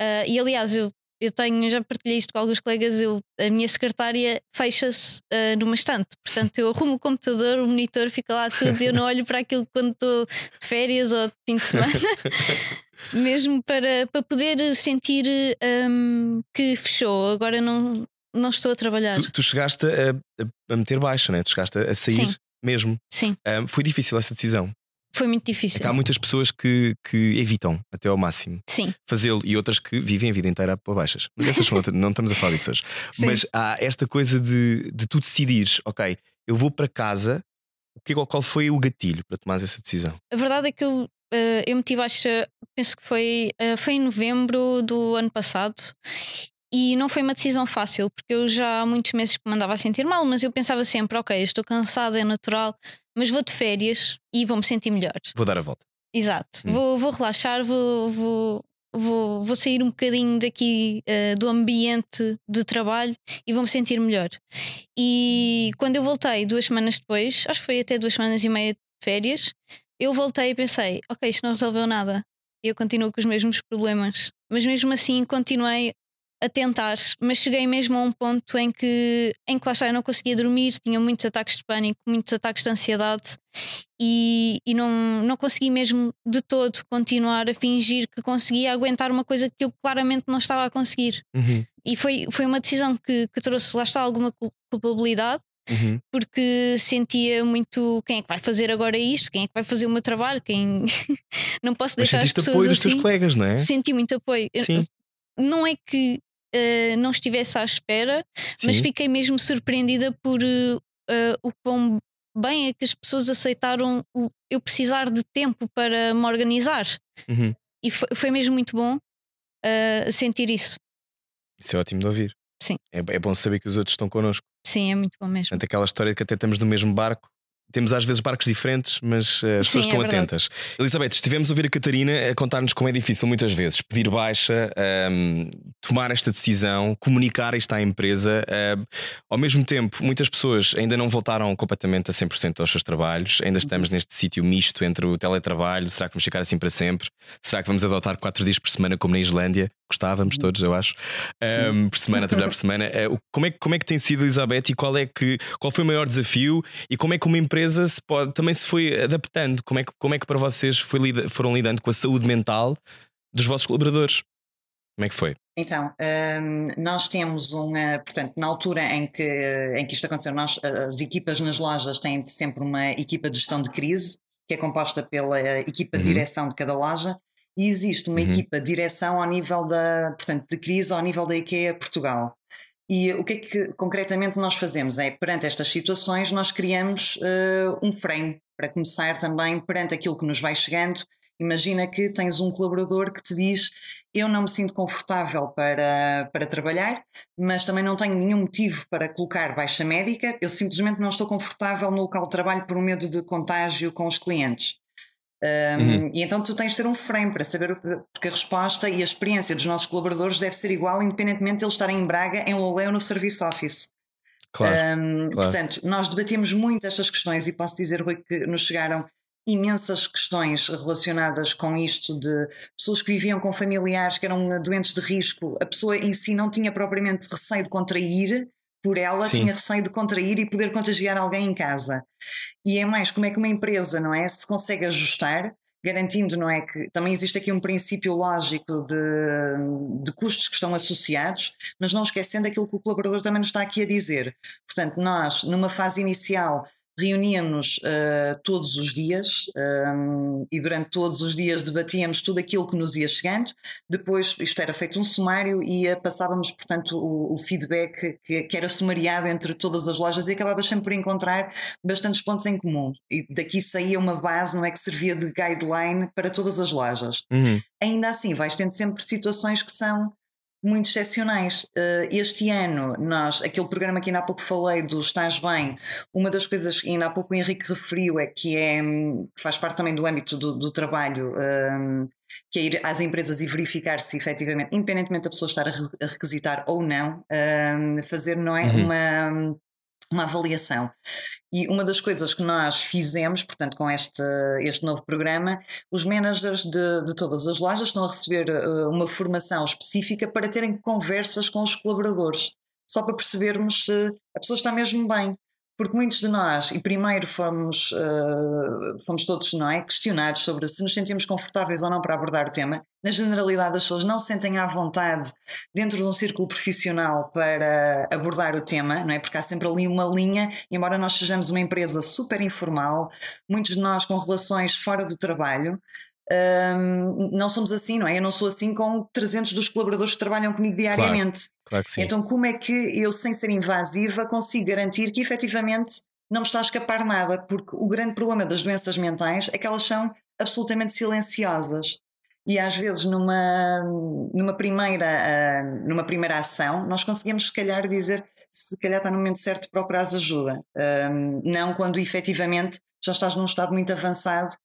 Speaker 3: Uh, e aliás, eu eu tenho, já partilhei isto com alguns colegas, eu, a minha secretária fecha-se uh, numa estante. Portanto, eu arrumo o computador, o monitor fica lá tudo, eu não olho para aquilo quando estou de férias ou de fim de semana. Mesmo para, para poder sentir um, que fechou. Agora não, não estou a trabalhar.
Speaker 1: Tu, tu chegaste a, a, meter baixa, né? tu chegaste a sair
Speaker 3: Sim.
Speaker 1: mesmo.
Speaker 3: Sim.
Speaker 1: Um, foi difícil essa decisão.
Speaker 3: Foi muito difícil.
Speaker 1: É há muitas pessoas que, que evitam até ao máximo
Speaker 3: Sim.
Speaker 1: fazê-lo e outras que vivem a vida inteira para baixas. Mas essas são outras, não estamos a falar disso hoje. Sim. Mas há esta coisa de, de tu decidires, ok, eu vou para casa, o que, qual foi o gatilho para tomar essa decisão?
Speaker 3: A verdade é que eu, uh, eu meti baixa, penso que foi, uh, foi em novembro do ano passado e não foi uma decisão fácil, porque eu já há muitos meses que me andava a sentir mal, mas eu pensava sempre: ok, estou cansada, é natural, mas vou de férias e vou-me sentir melhor.
Speaker 1: Vou dar a volta.
Speaker 3: Exato, hum. vou, vou relaxar, vou, vou, vou, vou sair um bocadinho daqui uh, do ambiente de trabalho e vou-me sentir melhor. E quando eu voltei duas semanas depois, acho que foi até duas semanas e meia de férias, eu voltei e pensei: ok, isto não resolveu nada. Eu continuo com os mesmos problemas. Mas mesmo assim continuei a tentar, mas cheguei mesmo a um ponto em que, em que lá está, eu não conseguia dormir, tinha muitos ataques de pânico, muitos ataques de ansiedade e, e não, não consegui mesmo de todo continuar a fingir que conseguia aguentar uma coisa que eu claramente não estava a conseguir.
Speaker 1: Uhum.
Speaker 3: E foi, foi uma decisão que, que trouxe, lá está, alguma culpabilidade.
Speaker 1: Uhum.
Speaker 3: Porque sentia muito quem é que vai fazer agora isto, quem é que vai fazer o meu trabalho, quem não posso deixar
Speaker 1: Mas
Speaker 3: as pessoas
Speaker 1: apoio
Speaker 3: assim.
Speaker 1: dos teus colegas, não é?
Speaker 3: Senti muito apoio.
Speaker 1: Sim.
Speaker 3: Não é que uh, não estivesse à espera, Sim. mas fiquei mesmo surpreendida por uh, o quão bem é que as pessoas aceitaram o, eu precisar de tempo para me organizar.
Speaker 1: Uhum.
Speaker 3: E foi, foi, mesmo muito bom uh, sentir isso.
Speaker 1: Isso é ótimo de ouvir.
Speaker 3: Sim.
Speaker 1: É, é bom saber que os outros estão connosco.
Speaker 3: Sim, é muito bom mesmo.
Speaker 1: Portanto, aquela história de que até estamos no mesmo barco temos às vezes barcos diferentes, mas uh, as pessoas
Speaker 3: Sim,
Speaker 1: estão
Speaker 3: é
Speaker 1: atentas. Elizabeth, estivemos a ouvir a Catarina a contar-nos como é difícil muitas vezes pedir baixa, um, ehm, tomar esta decisão, comunicar isto à empresa. Uh, ao mesmo tempo, muitas pessoas ainda não voltaram completamente a 100% aos seus trabalhos, ainda estamos uhum. neste sítio misto entre o teletrabalho. Será que vamos ficar assim para sempre? Será que vamos adotar 4 dias por semana, como na Islândia? Gostávamos uhum. todos, eu acho, um, ehm, por semana, trabalhar por semana. Uh, como, é, como é que tem sido, Elizabeth, e qual, é que, qual foi o maior desafio? E como é que uma empresa se pode, também se foi adaptando? Como é que, como é que para vocês foi, foram lidando com a saúde mental dos vossos colaboradores? Como é que foi?
Speaker 2: Então, um, nós temos uma, portanto, na altura em que, em que isto aconteceu, nós, as equipas nas lojas têm sempre uma equipa de gestão de crise, que é composta pela equipa de uhum. direção de cada loja, e existe uma uhum. equipa de direção ao nível da, portanto, de crise ao nível da IKEA Portugal. E o que é que concretamente nós fazemos? É, perante estas situações, nós criamos uh, um frame para começar também perante aquilo que nos vai chegando. Imagina que tens um colaborador que te diz: Eu não me sinto confortável para, para trabalhar, mas também não tenho nenhum motivo para colocar baixa médica, eu simplesmente não estou confortável no local de trabalho por medo de contágio com os clientes. Um, uhum. E então tu tens de ter um frame para saber, porque a resposta e a experiência dos nossos colaboradores deve ser igual, independentemente de eles estarem em Braga, em Lolé ou no Service Office. Claro, um, claro. Portanto, nós debatemos muito estas questões e posso dizer, Rui, que nos chegaram imensas questões relacionadas com isto de pessoas que viviam com familiares que eram doentes de risco. A pessoa em si não tinha propriamente receio de contrair, por ela, Sim. tinha receio de contrair e poder contagiar alguém em casa. E é mais como é que uma empresa, não é, se consegue ajustar, garantindo, não é, que também existe aqui um princípio lógico de, de custos que estão associados, mas não esquecendo aquilo que o colaborador também nos está aqui a dizer. Portanto, nós, numa fase inicial, reuníamos uh, todos os dias um, e durante todos os dias debatíamos tudo aquilo que nos ia chegando. Depois, isto era feito um sumário e passávamos, portanto, o, o feedback que, que, era sumariado entre todas as lojas e acabava sempre por encontrar bastantes pontos em comum. E daqui saía uma base, não é que servia de guideline para todas as lojas. Uhum. Ainda assim, vais tendo sempre situações que são muito excepcionais. Uh, este ano, nós, aquele programa que ainda há pouco falei do Estás Bem, uma das coisas que ainda há pouco o Henrique referiu é que, é, que faz parte também do âmbito do, do trabalho, um, que é ir às empresas e verificar se efetivamente, independentemente da pessoa estar a, requisitar ou não, um, fazer não é, uhum. uma uma avaliação. E uma das coisas que nós fizemos, portanto, com este, este novo programa, os managers de, de todas as lojas estão a receber uh, uma formação específica para terem conversas com os colaboradores, só para percebermos se a pessoa está mesmo bem porque muitos de nós, e primeiro fomos, uh, fomos todos não é, questionados sobre se nos sentimos confortáveis ou não para abordar o tema. Na generalidade, as pessoas não se sentem à vontade dentro de um círculo profissional para abordar o tema, não é? Porque há sempre ali uma linha, embora nós sejamos uma empresa super informal, muitos de nós com relações fora do trabalho, um, não somos assim, não é? Eu não sou assim com 300 dos colaboradores que trabalham comigo diariamente.
Speaker 1: Claro, claro que sim.
Speaker 2: Então, como é que eu, sem ser invasiva, consigo garantir que efetivamente não me está a escapar nada? Porque o grande problema das doenças mentais é que elas são absolutamente silenciosas. E às vezes, numa, numa, primeira, uh, numa primeira ação, nós conseguimos, se calhar, dizer se calhar está no momento certo de procurar ajuda. Um, não quando efetivamente já estás num estado muito avançado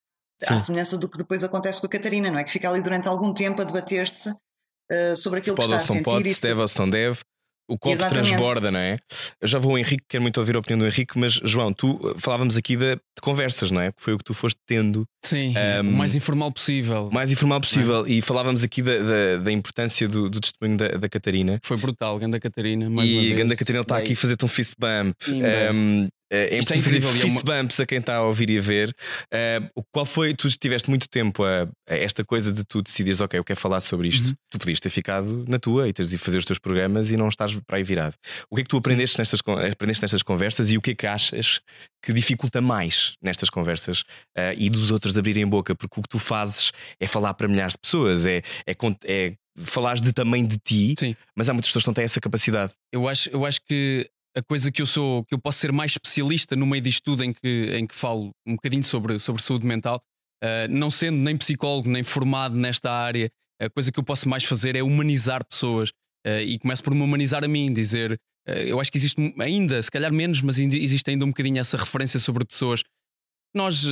Speaker 2: Sim. à semelhança do que depois acontece com a Catarina, não é? Que fica ali durante algum tempo a debater-se uh, sobre aquilo
Speaker 1: se
Speaker 2: que
Speaker 1: pode,
Speaker 2: está a sentir.
Speaker 1: Pode, se deve ou se não deve. O copo Exatamente. transborda, não é? Eu já vou ao Henrique, quero muito ouvir a opinião do Henrique, mas João, tu eh, falávamos aqui de, de conversas, não é? Que foi o que tu foste tendo.
Speaker 4: Sim, um, o mais informal possível.
Speaker 1: Mais informal possível. É? E falávamos aqui da, da, da importância do, do, testemunho da, da Catarina.
Speaker 4: Foi brutal, Ganda Catarina. Mais
Speaker 1: e
Speaker 4: a
Speaker 1: Ganda Catarina está aqui a fazer-te um fist bump. um, é, é importante fazer fist bumps a quem está a ouvir e a ver. Uh, qual foi? Tu tiveste muito tempo a, a, esta coisa de tu decidires, ok, eu quero falar sobre isto. Uhum. Tu podias ter ficado na tua e teres de fazer os teus programas e não estás para aí virado. O que é que tu aprendeste nestas, aprendeste nestas conversas e o que é que achas que dificulta mais nestas conversas uh, e dos outros abrirem boca? Porque o que tu fazes é falar para milhares de pessoas, é, é, é falares de também de ti, Sim. mas há muitas pessoas que não têm essa capacidade.
Speaker 4: Eu acho, eu acho que a coisa que eu sou, que eu posso ser mais especialista no meio disto tudo em que, em que falo um bocadinho sobre, sobre saúde mental, uh, não sendo nem psicólogo, nem formado nesta área, a coisa que eu posso mais fazer é humanizar pessoas. Uh, e começo por me humanizar a mim, dizer. Uh, eu acho que existe ainda, se calhar menos, mas existe ainda um bocadinho essa referência sobre pessoas que nós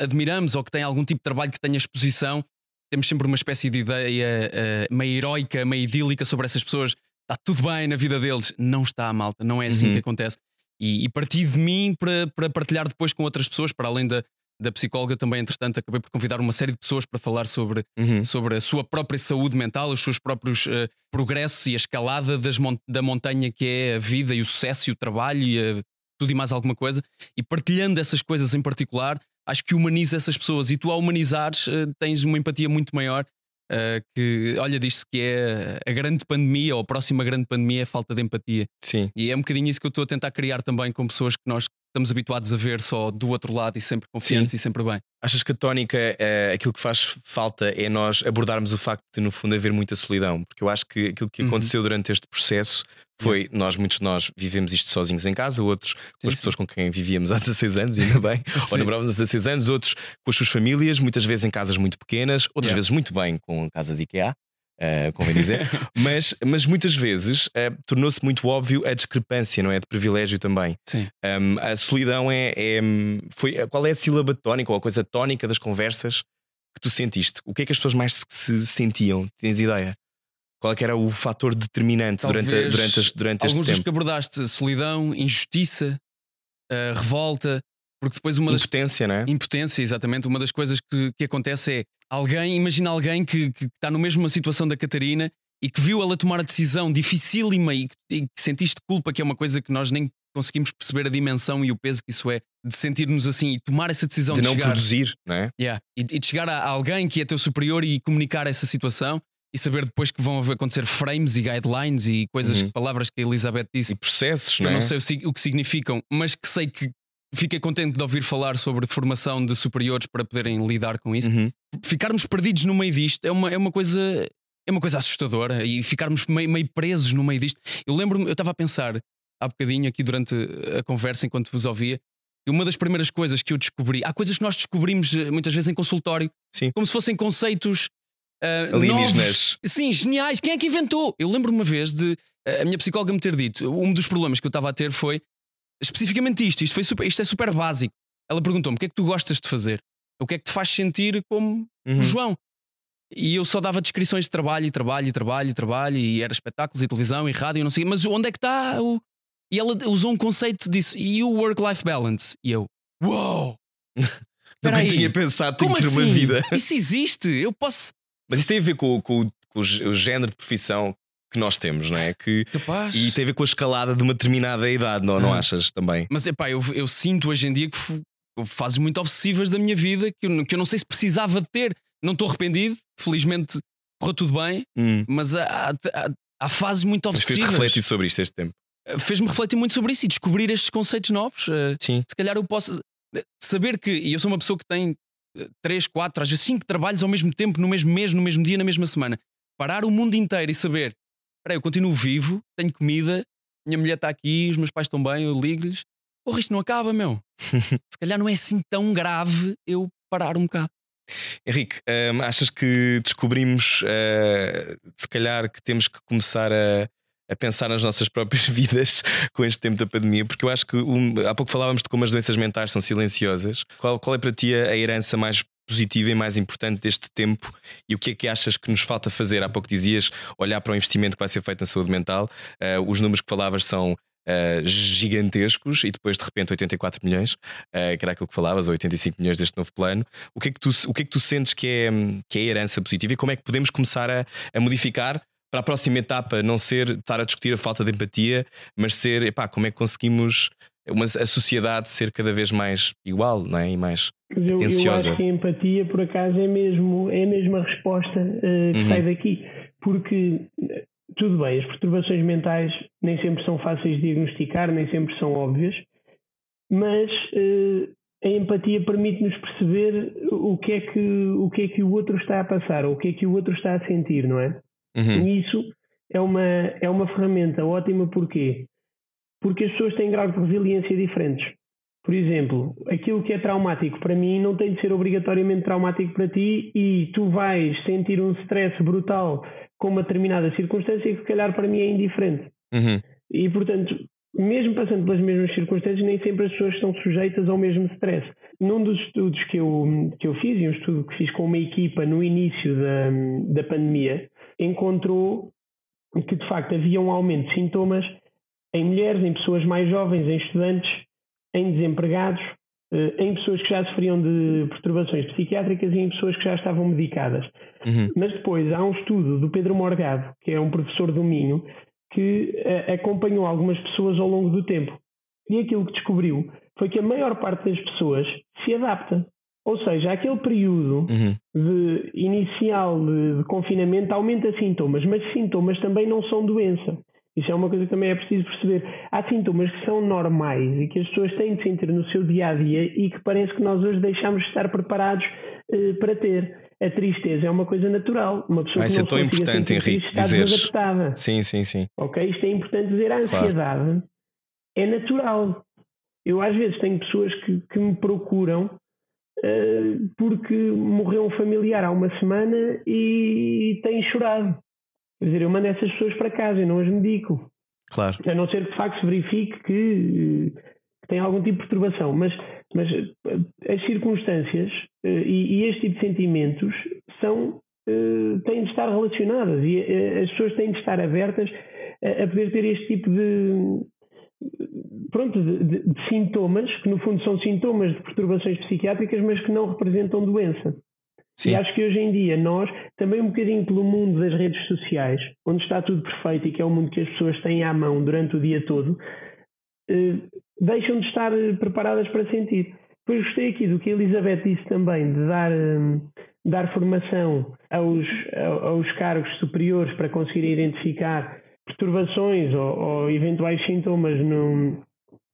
Speaker 4: admiramos ou que têm algum tipo de trabalho que tenha exposição. Temos sempre uma espécie de ideia meio heroica, meio idílica sobre essas pessoas está tudo bem na vida deles. Não está, malta, não é assim uhum. que acontece. E, e parti de mim para, para partilhar depois com outras pessoas, para além da, da psicóloga também, entretanto, acabei por convidar uma série de pessoas para falar sobre, uhum. sobre a sua própria saúde mental, os seus próprios uh, progressos e a escalada das mon da montanha que é a vida e o sucesso e o trabalho e uh, tudo e mais alguma coisa. E partilhando essas coisas em particular, acho que humaniza essas pessoas. E tu, ao humanizares, uh, tens uma empatia muito maior Uh, que, olha, diz-se que é a grande pandemia ou a próxima grande pandemia é a falta de empatia.
Speaker 1: Sim.
Speaker 4: E é um bocadinho isso que eu estou a tentar criar também com pessoas que nós estamos habituados a ver só do outro lado e sempre confiantes Sim. e sempre bem.
Speaker 1: Achas que a tónica, é, aquilo que faz falta é nós abordarmos o facto de, no fundo, haver muita solidão? Porque eu acho que aquilo que uhum. aconteceu durante este processo foi, nós, muitos de nós, vivemos isto sozinhos em casa, outros com as pessoas com quem vivíamos há 16 anos, ainda bem, ou namorávamos há 16 anos, outros com as suas famílias, muitas vezes em casas muito pequenas, outras yeah. vezes muito bem com casas IKEA. Uh, convém dizer, mas, mas muitas vezes uh, tornou-se muito óbvio a discrepância, não é? De privilégio também.
Speaker 4: Sim.
Speaker 1: Um, a solidão é, é, foi, qual é a sílaba tónica ou a coisa tónica das conversas que tu sentiste? O que é que as pessoas mais se sentiam? Tens ideia? Qual é era o fator determinante Talvez durante, durante, durante
Speaker 4: este
Speaker 1: tempo? Alguns
Speaker 4: que abordaste, solidão, injustiça, uh, revolta, porque depois uma
Speaker 1: impotência,
Speaker 4: das...
Speaker 1: não é?
Speaker 4: Impotência, exatamente. Uma das coisas que, que acontece é alguém, imagina alguém que, que está no mesmo situação da Catarina e que viu ela tomar a decisão dificílima e, e que sentiste culpa, que é uma coisa que nós nem conseguimos perceber a dimensão e o peso que isso é de sentir-nos assim e tomar essa decisão
Speaker 1: de,
Speaker 4: de
Speaker 1: não
Speaker 4: chegar,
Speaker 1: produzir, não é?
Speaker 4: Yeah, e, e de chegar a alguém que é teu superior e comunicar essa situação e saber depois que vão acontecer frames e guidelines e coisas, uhum. palavras que a Elizabeth disse.
Speaker 1: E processos,
Speaker 4: que
Speaker 1: não
Speaker 4: é? Eu não sei o que significam, mas que sei que fiquei contente de ouvir falar sobre formação de superiores para poderem lidar com isso. Uhum. Ficarmos perdidos no meio disto é uma, é uma coisa. É uma coisa assustadora e ficarmos meio, meio presos no meio disto. Eu lembro-me, eu estava a pensar há bocadinho aqui durante a conversa, enquanto vos ouvia, e uma das primeiras coisas que eu descobri, há coisas que nós descobrimos eh, muitas vezes em consultório,
Speaker 1: Sim.
Speaker 4: como se fossem conceitos
Speaker 1: uh, Alienígenas.
Speaker 4: Sim, geniais. Quem é que inventou? Eu lembro uma vez de uh, a minha psicóloga me ter dito: um dos problemas que eu estava a ter foi especificamente isto. Isto, foi super, isto é super básico. Ela perguntou-me: o que é que tu gostas de fazer? O que é que te faz sentir como uhum. o João? E eu só dava descrições de trabalho e trabalho e trabalho e trabalho, e era espetáculos e televisão e rádio e não sei. Mas onde é que está o. E ela usou um conceito disso, e o work-life balance. E eu, uau!
Speaker 1: Wow! Nunca tinha pensado, que ter assim? uma vida.
Speaker 4: Isso existe, eu posso.
Speaker 1: Mas isso tem a ver com, com, com o género de profissão que nós temos, não é? Que,
Speaker 4: Capaz.
Speaker 1: E tem a ver com a escalada de uma determinada idade, não, não achas também?
Speaker 4: Mas é pá, eu, eu sinto hoje em dia que fases muito obsessivas da minha vida que eu, que eu não sei se precisava de ter. Não estou arrependido, felizmente correu tudo bem,
Speaker 1: hum.
Speaker 4: mas há, há, há, fases muito obsessivas. Mas
Speaker 1: fez-te refletir sobre isto este tempo?
Speaker 4: Eh, fez-me refletir muito sobre isso e descobrir estes conceitos novos. Eh,
Speaker 1: Sim.
Speaker 4: Se calhar eu posso eh, saber que, e eu sou uma pessoa que tem três, quatro, às vezes cinco trabalhos ao mesmo tempo, no mesmo mês, no mesmo dia, na mesma semana. Parar o mundo inteiro e saber: espera eu continuo vivo, tenho comida, minha mulher está aqui, os meus pais estão bem, eu ligo-lhes. Porra, isto não acaba, meu. Se calhar não é assim tão grave eu parar um bocado.
Speaker 1: Henrique, hum, achas que descobrimos, uh, se calhar, que temos que começar a, a pensar nas nossas próprias vidas com este tempo da pandemia, porque eu acho que um, há pouco falávamos de como as doenças mentais são silenciosas. Qual, qual é para ti a herança mais positiva e mais importante deste tempo e o que é que achas que nos falta fazer? Há pouco dizias olhar para o investimento que vai ser feito na saúde mental. Uh, os números que falavas são Uh, gigantescos e depois de repente 84 milhões, uh, que era aquilo que falavas, ou 85 milhões deste novo plano. O que é que tu, o que é que tu sentes que é, que é a herança positiva e como é que podemos começar a, a modificar para a próxima etapa não ser estar a discutir a falta de empatia, mas ser, epá, como é que conseguimos uma, a sociedade ser cada vez mais igual não é? e mais eu, eu acho
Speaker 5: que a empatia, por acaso, é mesmo, é a mesma resposta uh, que uhum. sai daqui. Porque, tudo bem, as perturbações mentais nem sempre são fáceis de diagnosticar, nem sempre são óbvias, mas uh, a empatia permite-nos perceber o que, é que, o que é que o outro está a passar, ou o que é que o outro está a sentir, não é?
Speaker 1: Uhum.
Speaker 5: E isso é uma, é uma ferramenta ótima porquê? Porque as pessoas têm graus de resiliência diferentes. Por exemplo, aquilo que é traumático para mim não tem de ser obrigatoriamente traumático para ti e tu vais sentir um stress brutal com uma determinada circunstância que se calhar para mim é indiferente.
Speaker 1: Uhum.
Speaker 5: E portanto, mesmo passando pelas mesmas circunstâncias, nem sempre as pessoas estão sujeitas ao mesmo stress. Num dos estudos que eu, que eu fiz, e um estudo que fiz com uma equipa no início da, da pandemia, encontrou que de facto havia um aumento de sintomas em mulheres, em pessoas mais jovens, em estudantes, em desempregados, eh, em pessoas que já sofriam de perturbações psiquiátricas e em pessoas que já estavam medicadas.
Speaker 1: Uhum.
Speaker 5: Mas depois há um estudo do Pedro Morgado, que é um professor do Minho, que uh, acompanhou algumas pessoas ao longo do tempo. E aquilo que descobriu foi que a maior parte das pessoas se adapta. Ou seja, aquele período
Speaker 1: uhum.
Speaker 5: de inicial de, de, confinamento aumenta sintomas, mas sintomas também não são doença. Isso é uma coisa que também é preciso perceber. Há sintomas que são normais e que as pessoas têm de sentir no seu dia a dia e que parece que nós hoje deixamos de estar preparados uh, para ter. A tristeza é uma coisa natural. Uma pessoa
Speaker 1: Vai ser tão importante, Henrique, dizer. Sim, sim, sim.
Speaker 5: Ok? Isto é importante dizer. A ansiedade claro. é natural. Eu às vezes tenho pessoas que, que me procuram uh, porque morreu um familiar há uma semana e têm chorado. Quer dizer, eu mando essas pessoas para casa e não as medico.
Speaker 1: Claro.
Speaker 5: A não ser que de facto se verifique que, que tem algum tipo de perturbação. Mas, mas eh, as circunstâncias uh, e, e, este tipo de sentimentos são, uh, têm de estar relacionadas e as pessoas têm de estar abertas a, a poder ter este tipo de, pronto, de, de, de, sintomas, que no fundo são sintomas de perturbações psiquiátricas, mas que não representam doença. Sim. E acho que hoje em dia nós, também um bocadinho pelo mundo das redes sociais, onde está tudo perfeito e que é o mundo que as pessoas têm à mão durante o dia todo, eh, deixam de estar eh, preparadas para sentir. Depois gostei aqui do que a Elizabeth disse também, de dar, eh, dar formação aos, aos cargos superiores para conseguirem identificar perturbações ou, ou eventuais sintomas no,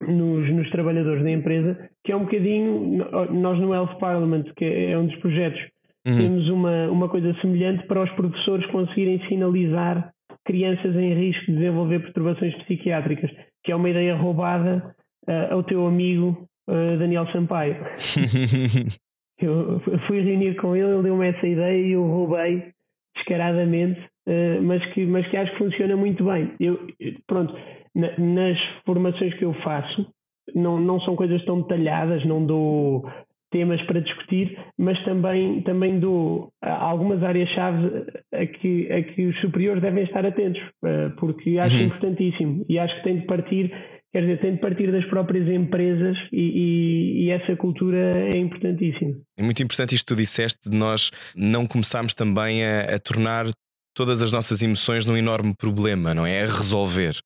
Speaker 5: nos, nos, trabalhadores da empresa, que é um bocadinho, nós no Health Parliament, que é um dos projetos Uhum. Temos uma, uma coisa semelhante para os professores conseguirem sinalizar crianças em risco de desenvolver perturbações psiquiátricas, que é uma ideia roubada uh, ao teu amigo uh, Daniel Sampaio. eu fui reunir com ele, ele deu-me essa ideia e eu roubei descaradamente, uh, mas, que, mas que acho que funciona muito bem. Eu, pronto, na, nas formações que eu faço, não, não são coisas tão detalhadas, não dou temas para discutir, mas também, também dou algumas áreas-chave a que, a que os superiores devem estar atentos, eh, porque acho uhum. importantíssimo e acho que tem de partir, quer dizer, tem de partir das próprias empresas e, e, e essa cultura é importantíssima.
Speaker 1: É muito importante isto que tu disseste de nós não começarmos também a, a tornar todas as nossas emoções num enorme problema, não é? A resolver.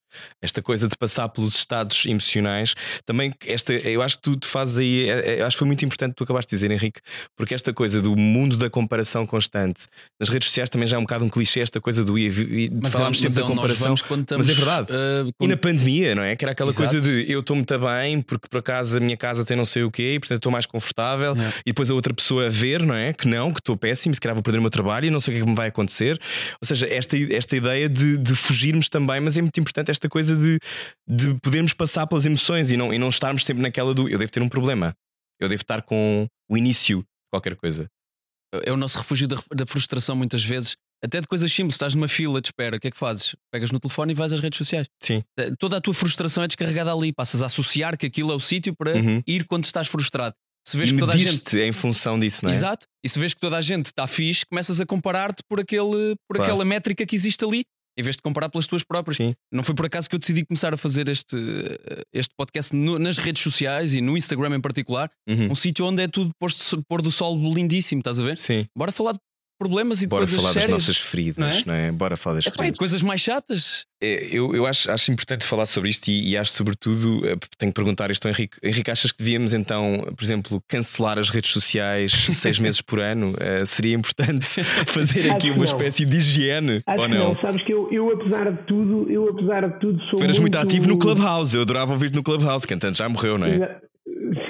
Speaker 1: Esta coisa de passar pelos estados emocionais, também esta, eu acho que tu, fazes aí, é, é, acho que foi muito importante o que tu acabaste de dizer, Henrique, porque esta coisa do mundo da comparação constante, nas redes sociais também já é um bocado um clichê esta coisa do e, e
Speaker 4: mas
Speaker 1: é falámos
Speaker 4: é,
Speaker 1: sempre da comparação,
Speaker 4: estamos,
Speaker 1: mas é verdade. Uh, e na pandemia, não é? Que era aquela Exato. coisa de eu estou muito bem porque por acaso a minha casa tem não sei o quê, e portanto estou mais confortável, é. e depois a outra pessoa a ver, não é? Que não, que estou péssimo, se calhar vou perder o meu trabalho e não sei o que é que me vai acontecer. Ou seja, esta, esta ideia de, de fugirmos também, mas é muito importante esta coisa de, de podermos passar pelas emoções e não, e não estarmos sempre naquela do eu devo ter um problema, eu devo estar com o início de qualquer coisa.
Speaker 4: É o nosso refúgio da, da frustração, muitas vezes. Até de coisas simples, estás numa fila de espera, o que é que fazes? Pegas no telefone e vais às redes sociais.
Speaker 1: Sim.
Speaker 4: Eh, toda a tua frustração é descarregada ali, passas a associar que aquilo é o sítio para uhum. ir quando estás frustrado.
Speaker 1: Se vês que toda a gente em função disso, não é?
Speaker 4: Exato. E se vês que toda a gente está fixe, começas a comparar-te por, aquele, por claro. aquela métrica que existe ali, em vez de comparar pelas tuas próprias.
Speaker 1: Sim.
Speaker 4: Não foi por acaso que eu decidi começar a fazer este, este podcast no, nas redes sociais e no Instagram em particular, uhum. um sítio onde é tudo posto, pôr do sol lindíssimo, estás a ver?
Speaker 1: Sim.
Speaker 4: Bora falar de problemas e de
Speaker 1: Bora
Speaker 4: coisas
Speaker 1: falar
Speaker 4: sérias,
Speaker 1: das nossas feridas, não é? Não é? Bora falar das
Speaker 4: é,
Speaker 1: feridas.
Speaker 4: de coisas mais chatas.
Speaker 1: É, eu, eu acho, acho importante falar sobre isto e, e acho, sobretudo, eh, tenho que perguntar isto ao Henrique. Henrique, achas que devíamos então, por exemplo, cancelar as redes sociais seis meses por ano? Uh, seria importante fazer aqui uma espécie de higiene
Speaker 5: acho
Speaker 1: ou não?
Speaker 5: não? Sabes que eu, eu, apesar de tudo, eu apesar de tudo sou.
Speaker 1: Tu eras
Speaker 5: muito...
Speaker 1: muito ativo no Clubhouse, eu adorava ouvir-te no Clubhouse, que entanto já morreu, não é?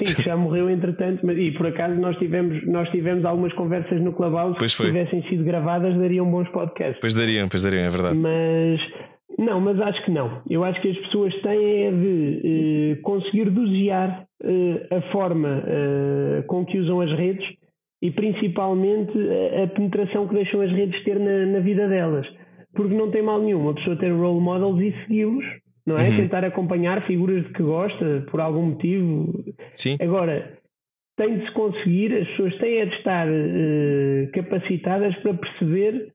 Speaker 5: Sim, que já morreu entretanto, mas, e por acaso nós tivemos, nós tivemos algumas conversas no Clubhouse que se tivessem sido gravadas dariam bons podcasts.
Speaker 1: Pois dariam, pois dariam, é verdade.
Speaker 5: Mas não, mas acho que não. Eu acho que as pessoas têm de eh, conseguir dosear eh, a forma eh, com que usam as redes e principalmente a, a, penetração que deixam as redes ter na, na vida delas. Porque não tem mal nenhum a pessoa ter role models e segui-los não é? Uhum. Tentar acompanhar figuras de que gosta por algum motivo.
Speaker 1: Sim.
Speaker 5: Agora, tem de se conseguir, as pessoas têm de estar uh, capacitadas para perceber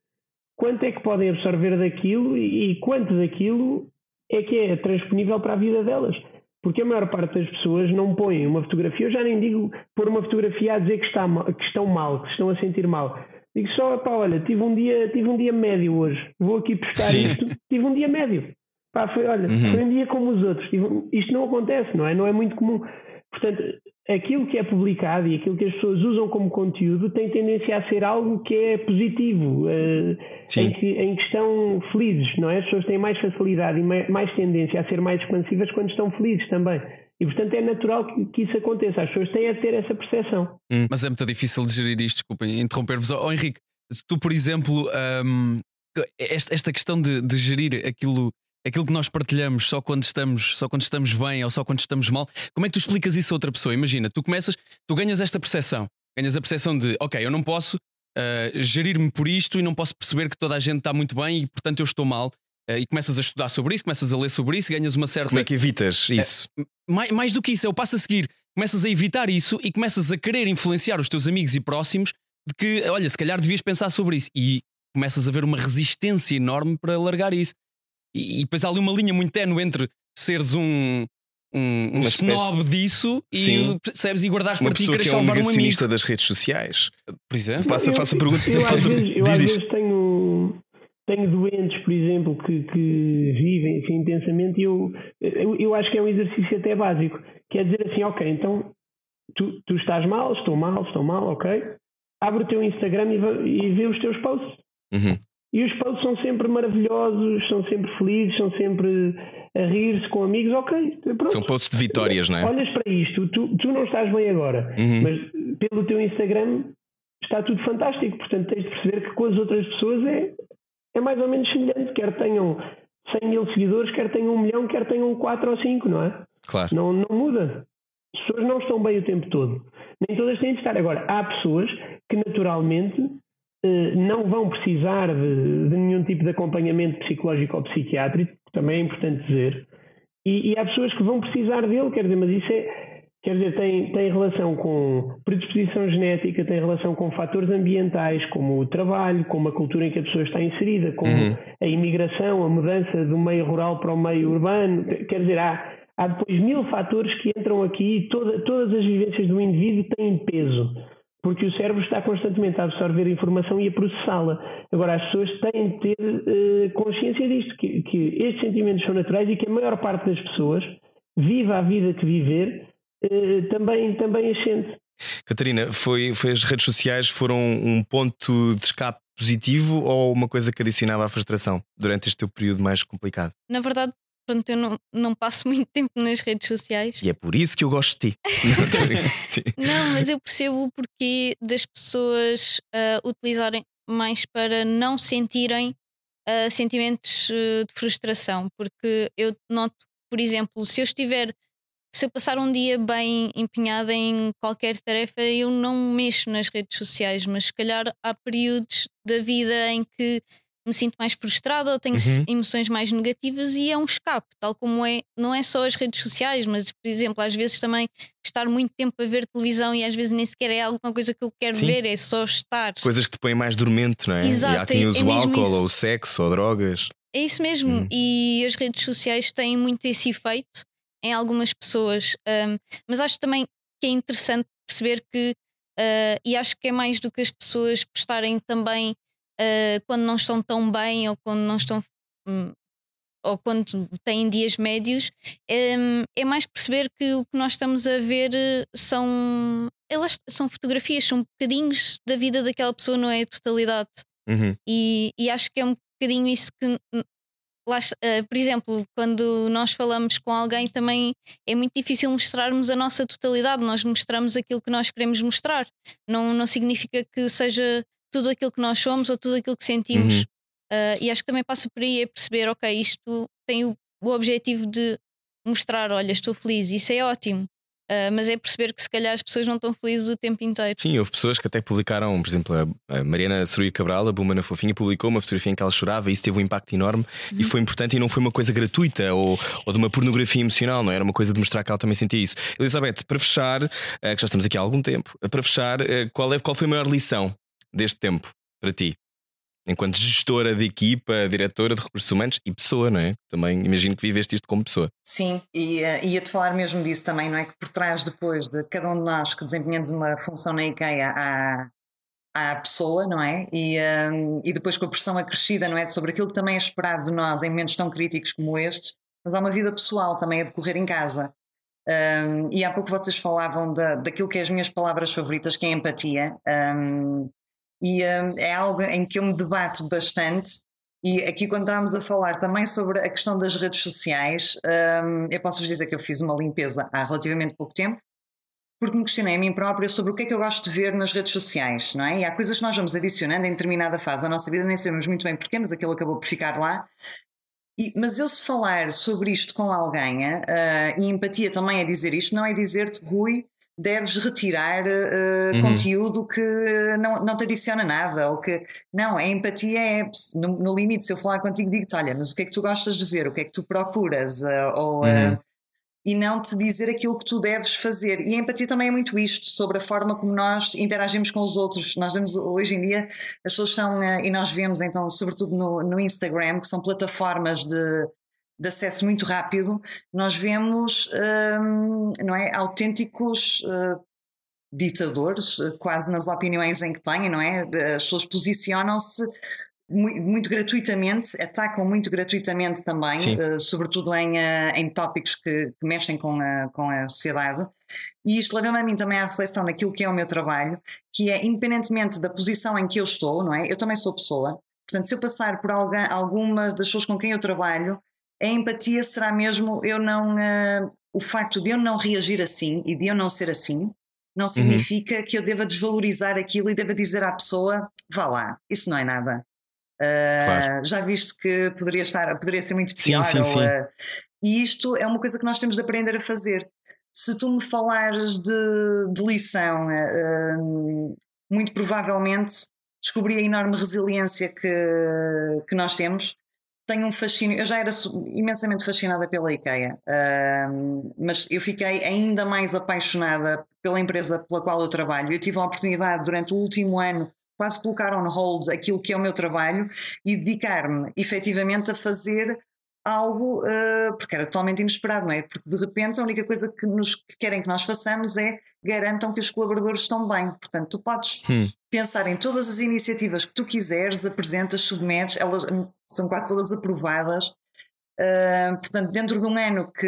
Speaker 5: quanto é que podem absorver daquilo e, e quanto daquilo é que é transponível para a vida delas. Porque a maior parte das pessoas não põem uma fotografia, eu já nem digo pôr uma fotografia a dizer que, está que estão mal, que estão a sentir mal. Digo só, pá, olha, tive um dia, tive um dia médio hoje, vou aqui postar isto, tive um dia médio. Pá, foi, olha, uhum. foi um dia como os outros. Isto não acontece, não é? Não é muito comum. portanto, aquilo que é publicado e aquilo que as pessoas usam como conteúdo tem tendência a ser algo que é positivo, uh, em, que, em que estão felizes, não é? As pessoas têm mais facilidade e mais tendência a ser mais expansivas quando estão felizes também. E portanto é natural que, que isso aconteça. As pessoas têm a ter essa percepção.
Speaker 4: Hum, mas é muito difícil de gerir isto, desculpem interromper-vos. Oh, Henrique, se tu, por exemplo, um, esta, esta questão de, de gerir aquilo aquilo que nós partilhamos só quando estamos só quando estamos bem ou só quando estamos mal. Como é que tu explicas isso a outra pessoa? Imagina tu começas tu ganhas esta percepção. Ganhas a percepção de ok eu não posso uh, gerir-me por isto e não posso perceber que toda a gente está muito bem e portanto eu estou mal. Uh, e começas a estudar sobre isso começas a ler sobre isso ganhas uma certa
Speaker 1: como é que evitas eh, isso? uh,
Speaker 4: mais, mais do que isso é o passo a seguir. Começas a evitar isso e começas a querer influenciar os teus amigos e próximos de que olha se calhar devias pensar sobre isso. E começas a ver uma resistência enorme para largar isso e, e depois há ali uma linha muito ténue entre seres um, um, um snob disso
Speaker 1: Sim.
Speaker 4: e percebes e guardares
Speaker 1: para
Speaker 4: ti
Speaker 1: que é um
Speaker 4: salvar um
Speaker 1: das redes sociais.
Speaker 4: Por exemplo,
Speaker 1: faça, faça pergunta.
Speaker 5: Eu,
Speaker 1: faça,
Speaker 5: às vezes, eu às vezes tenho, tenho doentes, por exemplo, que, que vivem assim intensamente e eu, eu, eu acho que é um exercício até básico, que é dizer assim, ok, então tu, tu estás mal, estou mal, estou mal, ok? Abre o teu Instagram e, e vê os teus posts.
Speaker 1: Uhum.
Speaker 5: E os posts são sempre maravilhosos, são sempre felizes, são sempre a rir-se com amigos, ok. Pronto.
Speaker 1: São posts de vitórias, não é?
Speaker 5: Olhas para isto, tu, tu não estás bem agora,
Speaker 1: uhum.
Speaker 5: mas pelo teu Instagram está tudo fantástico. Portanto, tens de perceber que com as outras pessoas é, é mais ou menos semelhante. Quer tenham 100 mil seguidores, quer tenham um milhão, quer tenham 4 ou 5, não é?
Speaker 1: Claro.
Speaker 5: Não, não muda. As pessoas não estão bem o tempo todo. Nem todas têm de estar. Agora, há pessoas que naturalmente não vão precisar de, de, nenhum tipo de acompanhamento psicológico ou psiquiátrico, também é importante dizer, e, e, há pessoas que vão precisar dele, quer dizer, mas isso é, quer dizer, tem, tem relação com predisposição genética, tem relação com fatores ambientais, como o trabalho, como a cultura em que a pessoa está inserida, como uhum. a imigração, a mudança do meio rural para o meio urbano, quer dizer, há, há depois mil fatores que entram aqui e toda, todas as vivências do indivíduo têm peso porque o cérebro está constantemente a absorver informação e a processá-la. Agora, as pessoas têm de ter uh, consciência disto, que, que, estes sentimentos são naturais e que a maior parte das pessoas viva a vida que viver uh, também, também a sente.
Speaker 1: Catarina, foi, foi as redes sociais foram um ponto de escape positivo ou uma coisa que adicionava à frustração durante este teu período mais complicado?
Speaker 3: Na verdade, pronto, eu não, não passo muito tempo nas redes sociais.
Speaker 1: E é por isso que eu gosto de ti.
Speaker 3: não, mas eu percebo o porquê das pessoas uh, utilizarem mais para não sentirem uh, sentimentos uh, de frustração. Porque eu noto, por exemplo, se eu estiver. Se eu passar um dia bem empenhada em qualquer tarefa, eu não mexo nas redes sociais, mas se calhar há períodos da vida em que me sinto mais frustrada ou tenho uhum. emoções mais negativas e é um escape, tal como é, não é só as redes sociais, mas por exemplo, às vezes também estar muito tempo a ver televisão e às vezes nem sequer é alguma coisa que eu quero Sim. ver, é só estar.
Speaker 1: Coisas que te põem mais dormente, não é?
Speaker 3: Exato,
Speaker 1: e há quem
Speaker 3: é,
Speaker 1: use é o álcool isso. ou o sexo ou drogas.
Speaker 3: É isso mesmo, uhum. e as redes sociais têm muito esse efeito em algumas pessoas, um, mas acho também que é interessante perceber que, uh, e acho que é mais do que as pessoas prestarem também uh, quando não estão tão bem ou quando não estão. Um, ou quando têm dias médios, é, é, mais perceber que o que nós estamos a ver eh, são, elas, são fotografias, são bocadinhos da vida daquela pessoa, não é a totalidade.
Speaker 1: Uhum.
Speaker 3: E, e, acho que é um bocadinho isso que. Lá, uh, por exemplo, quando nós falamos com alguém, também é muito difícil mostrarmos a nossa totalidade. Nós mostramos aquilo que nós queremos mostrar. Não, não significa que seja tudo aquilo que nós somos ou tudo aquilo que sentimos. Uhum. Uh, e acho que também passa por aí a perceber, ok, isto tem o, o objetivo de mostrar, olha, estou feliz, isso é ótimo. Uh, mas é perceber que se calhar as pessoas não estão felizes o tempo inteiro.
Speaker 1: Sim, houve pessoas que até publicaram, por exemplo, a Mariana Sorui Cabral, a Bumana Fofinha, publicou uma fotografia em que ela chorava e isso teve um impacto enorme uhum. e foi importante e não foi uma coisa gratuita ou, ou de uma pornografia emocional, não é? era uma coisa de mostrar que ela também sentia isso. Elizabeth, para fechar, uh, que já estamos aqui há algum tempo, para fechar, qual, é, qual foi a maior lição deste tempo para ti? Enquanto gestora de equipa, diretora de recursos humanos e pessoa, não é? Também imagino que viveste isto como pessoa.
Speaker 2: Sim, e uh, ia-te falar mesmo disso também, não é? Que por trás depois de cada um de nós que desempenhamos uma função na IKEA há, pessoa, não é? E, um, e depois com a pressão acrescida, não é? Sobre aquilo que também é esperado de nós em momentos tão críticos como estes, mas há uma vida pessoal também a decorrer em casa. Um, e há pouco vocês falavam da, daquilo que é as minhas palavras favoritas, que é empatia. Um, e um, é algo em que eu me debato bastante. E aqui, quando estávamos a falar também sobre a questão das redes sociais, eu posso vos dizer que eu fiz uma limpeza há relativamente pouco tempo porque me questionei a mim própria sobre o que é que eu gosto de ver nas redes sociais, não é? E há coisas que nós vamos adicionando em determinada fase da nossa vida, nem sabemos muito bem porquê, mas aquilo acabou por ficar lá. E, mas eu se falar sobre isto com alguém, uh, e empatia também é dizer isto, não é dizer-te, Rui, deves retirar uh, uhum. conteúdo que não, não te adiciona nada, ou que não, a empatia é no, no limite, se eu falar contigo digo-te, olha, mas o que é que tu gostas de ver, o que é que tu procuras, uh, ou uhum e não te dizer aquilo que tu deves fazer. E a empatia também é muito isto, sobre a forma como nós interagimos com os outros. Nós vemos hoje em dia, as pessoas são, e nós vemos então, sobretudo no, no Instagram, que são plataformas de, de acesso muito rápido, nós vemos, hum, não é, autênticos uh, ditadores, quase nas opiniões em que têm, não é? As pessoas posicionam-se muito, muito, gratuitamente, atacam muito gratuitamente também, uh, sobretudo em, uh, em tópicos que, que, mexem com a, com a sociedade. E isto leva-me a mim também à reflexão daquilo que é o meu trabalho, que é, independentemente da posição em que eu estou, não é? Eu também sou pessoa. Portanto, se eu passar por alguém, alguma das pessoas com quem eu trabalho, a empatia será mesmo eu não. Uh, o facto de eu não reagir assim e de eu não ser assim, não uhum. significa uhum. que eu deva desvalorizar aquilo e deva dizer à pessoa: vá lá, isso não é nada. Claro. Ah, já viste que poderia estar, poderia ser muito pior. Sim, sim, sim. Uh, e isto é uma coisa que nós temos de aprender a fazer. Se tu me falares de, de lição, uh, muito provavelmente descobri a enorme resiliência que, que nós temos. Tenho um fascínio, eu já era imensamente fascinada pela IKEA, mas eu fiquei ainda mais apaixonada pela empresa pela qual eu trabalho. Eu tive a oportunidade durante o último ano quase colocar on hold aquilo que é o meu trabalho e dedicar-me efetivamente a fazer algo, uh, porque era totalmente inesperado, não é? Porque de repente a única coisa que, nos, que querem que nós façamos é garantam que os colaboradores estão bem. Portanto, tu podes hum. pensar em todas as iniciativas que tu quiseres, apresentas, submetes, elas são quase todas aprovadas. Uh, portanto, dentro de um ano que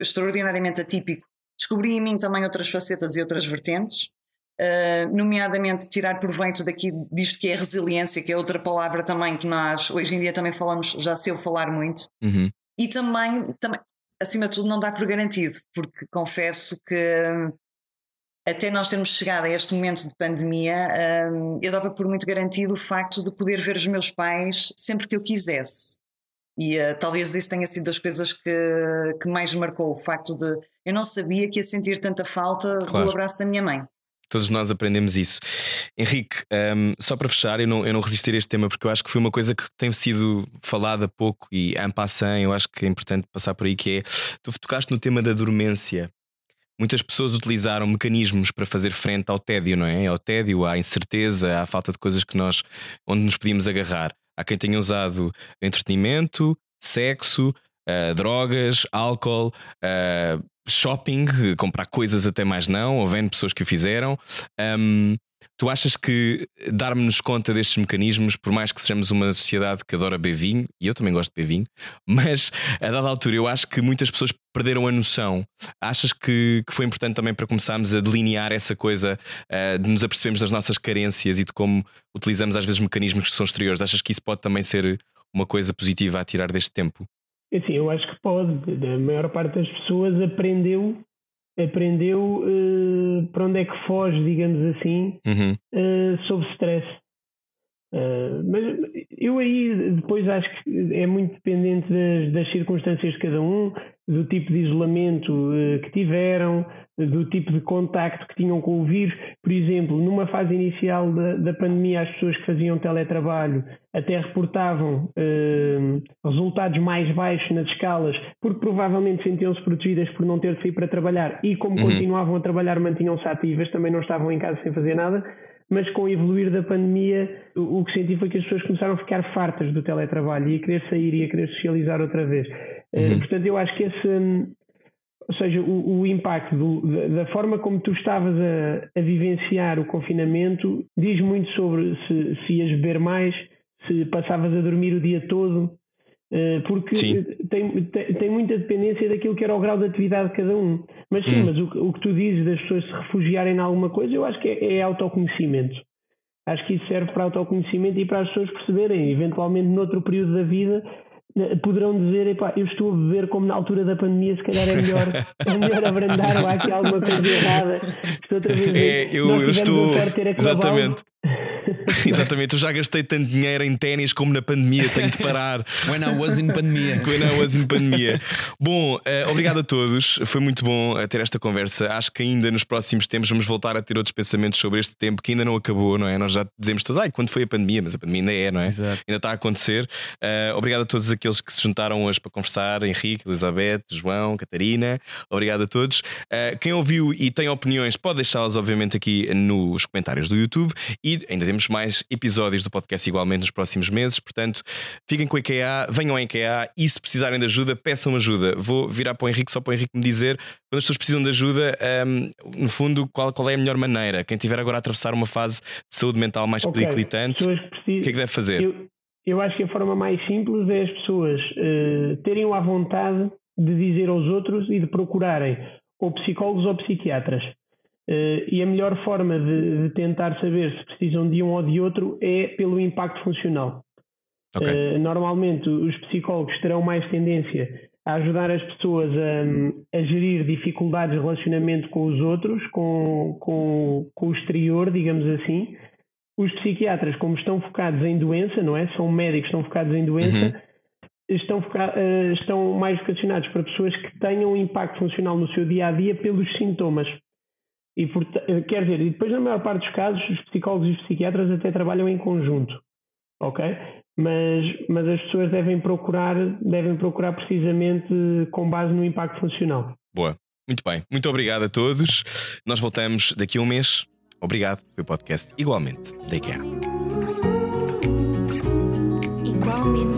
Speaker 2: extraordinariamente atípico, descobri em mim também outras facetas e outras vertentes. Uh, nomeadamente tirar proveito daqui disto que é resiliência, que é outra palavra também que nós hoje em dia também falamos, já sei eu falar muito,
Speaker 1: uhum.
Speaker 2: e também, também, acima de tudo, não dá por garantido, porque confesso que até nós termos chegado a este momento de pandemia, uh, eu dava por muito garantido o facto de poder ver os meus pais sempre que eu quisesse. E uh, talvez isso tenha sido das coisas que, que mais marcou, o facto de eu não sabia que ia sentir tanta falta claro. do abraço da minha mãe.
Speaker 1: Todos nós aprendemos isso. Henrique, um, só para fechar, eu não, eu não resistir a este tema porque eu acho que foi uma coisa que tem sido falada pouco e en passant, eu acho que é importante passar por aí, que é tu tocaste no tema da dormência. Muitas pessoas utilizaram mecanismos para fazer frente ao tédio, não é? Ao tédio, à incerteza, à falta de coisas que nós onde nos podíamos agarrar. Há quem tenha usado entretenimento, sexo, uh, drogas, álcool, uh, shopping, comprar coisas até mais não, vendo pessoas que o fizeram. Um, tu achas que darmos conta destes mecanismos, por mais que sejamos uma sociedade que adora beber vinho, e eu também gosto de beber vinho, mas a dada altura eu acho que muitas pessoas perderam a noção. Achas que, que foi importante também para começarmos a delinear essa coisa uh, de nos apercebermos das nossas carências e de como utilizamos às vezes mecanismos que são exteriores? Achas que isso pode também ser uma coisa positiva a tirar deste tempo?
Speaker 5: Assim, eu acho que pode. A maior parte das pessoas aprendeu aprendeu uh, para onde é que foge, digamos assim,
Speaker 1: uhum.
Speaker 5: uh, sob stress. Uh, mas eu aí depois acho que é muito dependente das, das circunstâncias de cada um, do tipo de isolamento uh, que tiveram, do tipo de contacto que tinham com o vírus. Por exemplo, numa fase inicial da, da pandemia, as pessoas que faziam teletrabalho até reportavam uh, resultados mais baixos nas escalas, porque provavelmente sentiam-se protegidas por não ter de sair para trabalhar e, como uhum. continuavam a trabalhar, mantinham-se ativas, também não estavam em casa sem fazer nada mas com o evoluir da pandemia, o, que senti foi que as pessoas começaram a ficar fartas do teletrabalho e a querer sair e a querer socializar outra vez. Eh, uhum. portanto, eu acho que esse, hum, ou seja, o, o impacto do, da, forma como tu estavas a, a, vivenciar o confinamento diz muito sobre se, se ias beber mais, se passavas a dormir o dia todo, porque tem, tem, tem, muita dependência daquilo que era o grau de atividade de cada um. Mas sim, hum. mas o, o, que tu dizes das pessoas se refugiarem em alguma coisa, eu acho que é, é autoconhecimento. Acho que isso serve para autoconhecimento e para as pessoas perceberem, eventualmente, noutro período da vida, poderão dizer, epá, eu estou a beber como na altura da pandemia, se calhar é melhor, é melhor abrandar ou há aqui alguma coisa errada. Estou outra vez.
Speaker 1: É, eu, eu estou. Exatamente. Exatamente, eu já gastei tanto dinheiro em ténis como na pandemia, tenho de parar.
Speaker 4: When I was in pandemia.
Speaker 1: When I was in pandemia. Bom, uh, obrigado a todos, foi muito bom eh, ter esta conversa. Acho que ainda nos próximos tempos vamos voltar a ter outros pensamentos sobre este tempo que ainda não acabou, não é? Nós já dizemos todos, ai, quando foi a pandemia, mas a pandemia ainda é, não é? Exato. Ainda está a acontecer. Uh, obrigado a todos aqueles que se juntaram hoje para conversar: Henrique, Elizabeth, João, Catarina. Obrigado a todos. Uh, quem ouviu e tem opiniões, pode deixá-las, obviamente, aqui nos comentários do YouTube e ainda temos mais mais episódios do podcast igualmente nos próximos meses. Portanto, fiquem com a IKEA, venham à IKEA e se precisarem de ajuda, peçam ajuda. Vou virar para o Henrique só para o Henrique me dizer quando as pessoas precisam de ajuda, um, no fundo, qual, qual é a melhor maneira? Quem tiver agora a atravessar uma fase de saúde mental mais okay. periclitante, o que é que deve fazer?
Speaker 5: Eu, eu, acho que a forma mais simples é as pessoas uh, terem a vontade de dizer aos outros e de procurarem ou psicólogos ou psiquiatras. Uh, e a melhor forma de, de, tentar saber se precisam de um ou de outro é pelo impacto funcional. Okay. Uh, normalmente, os psicólogos terão mais tendência a ajudar as pessoas a, a, gerir dificuldades de relacionamento com os outros, com, com, com o exterior, digamos assim. Os psiquiatras, como estão focados em doença, não é? São médicos, estão focados em doença. Uhum. Estão, uh, estão mais vocacionados para pessoas que tenham impacto funcional no seu dia a dia pelos sintomas. E, quer dizer, e depois, na maior parte dos casos, os psicólogos e os psiquiatras até trabalham em conjunto, ok? Mas, mas as pessoas devem procurar, devem procurar precisamente com base no impacto funcional.
Speaker 1: Boa, muito bem. Muito obrigado a todos. Nós voltamos daqui a um mês. Obrigado pelo podcast. Igualmente, da IKEA. Igualmente.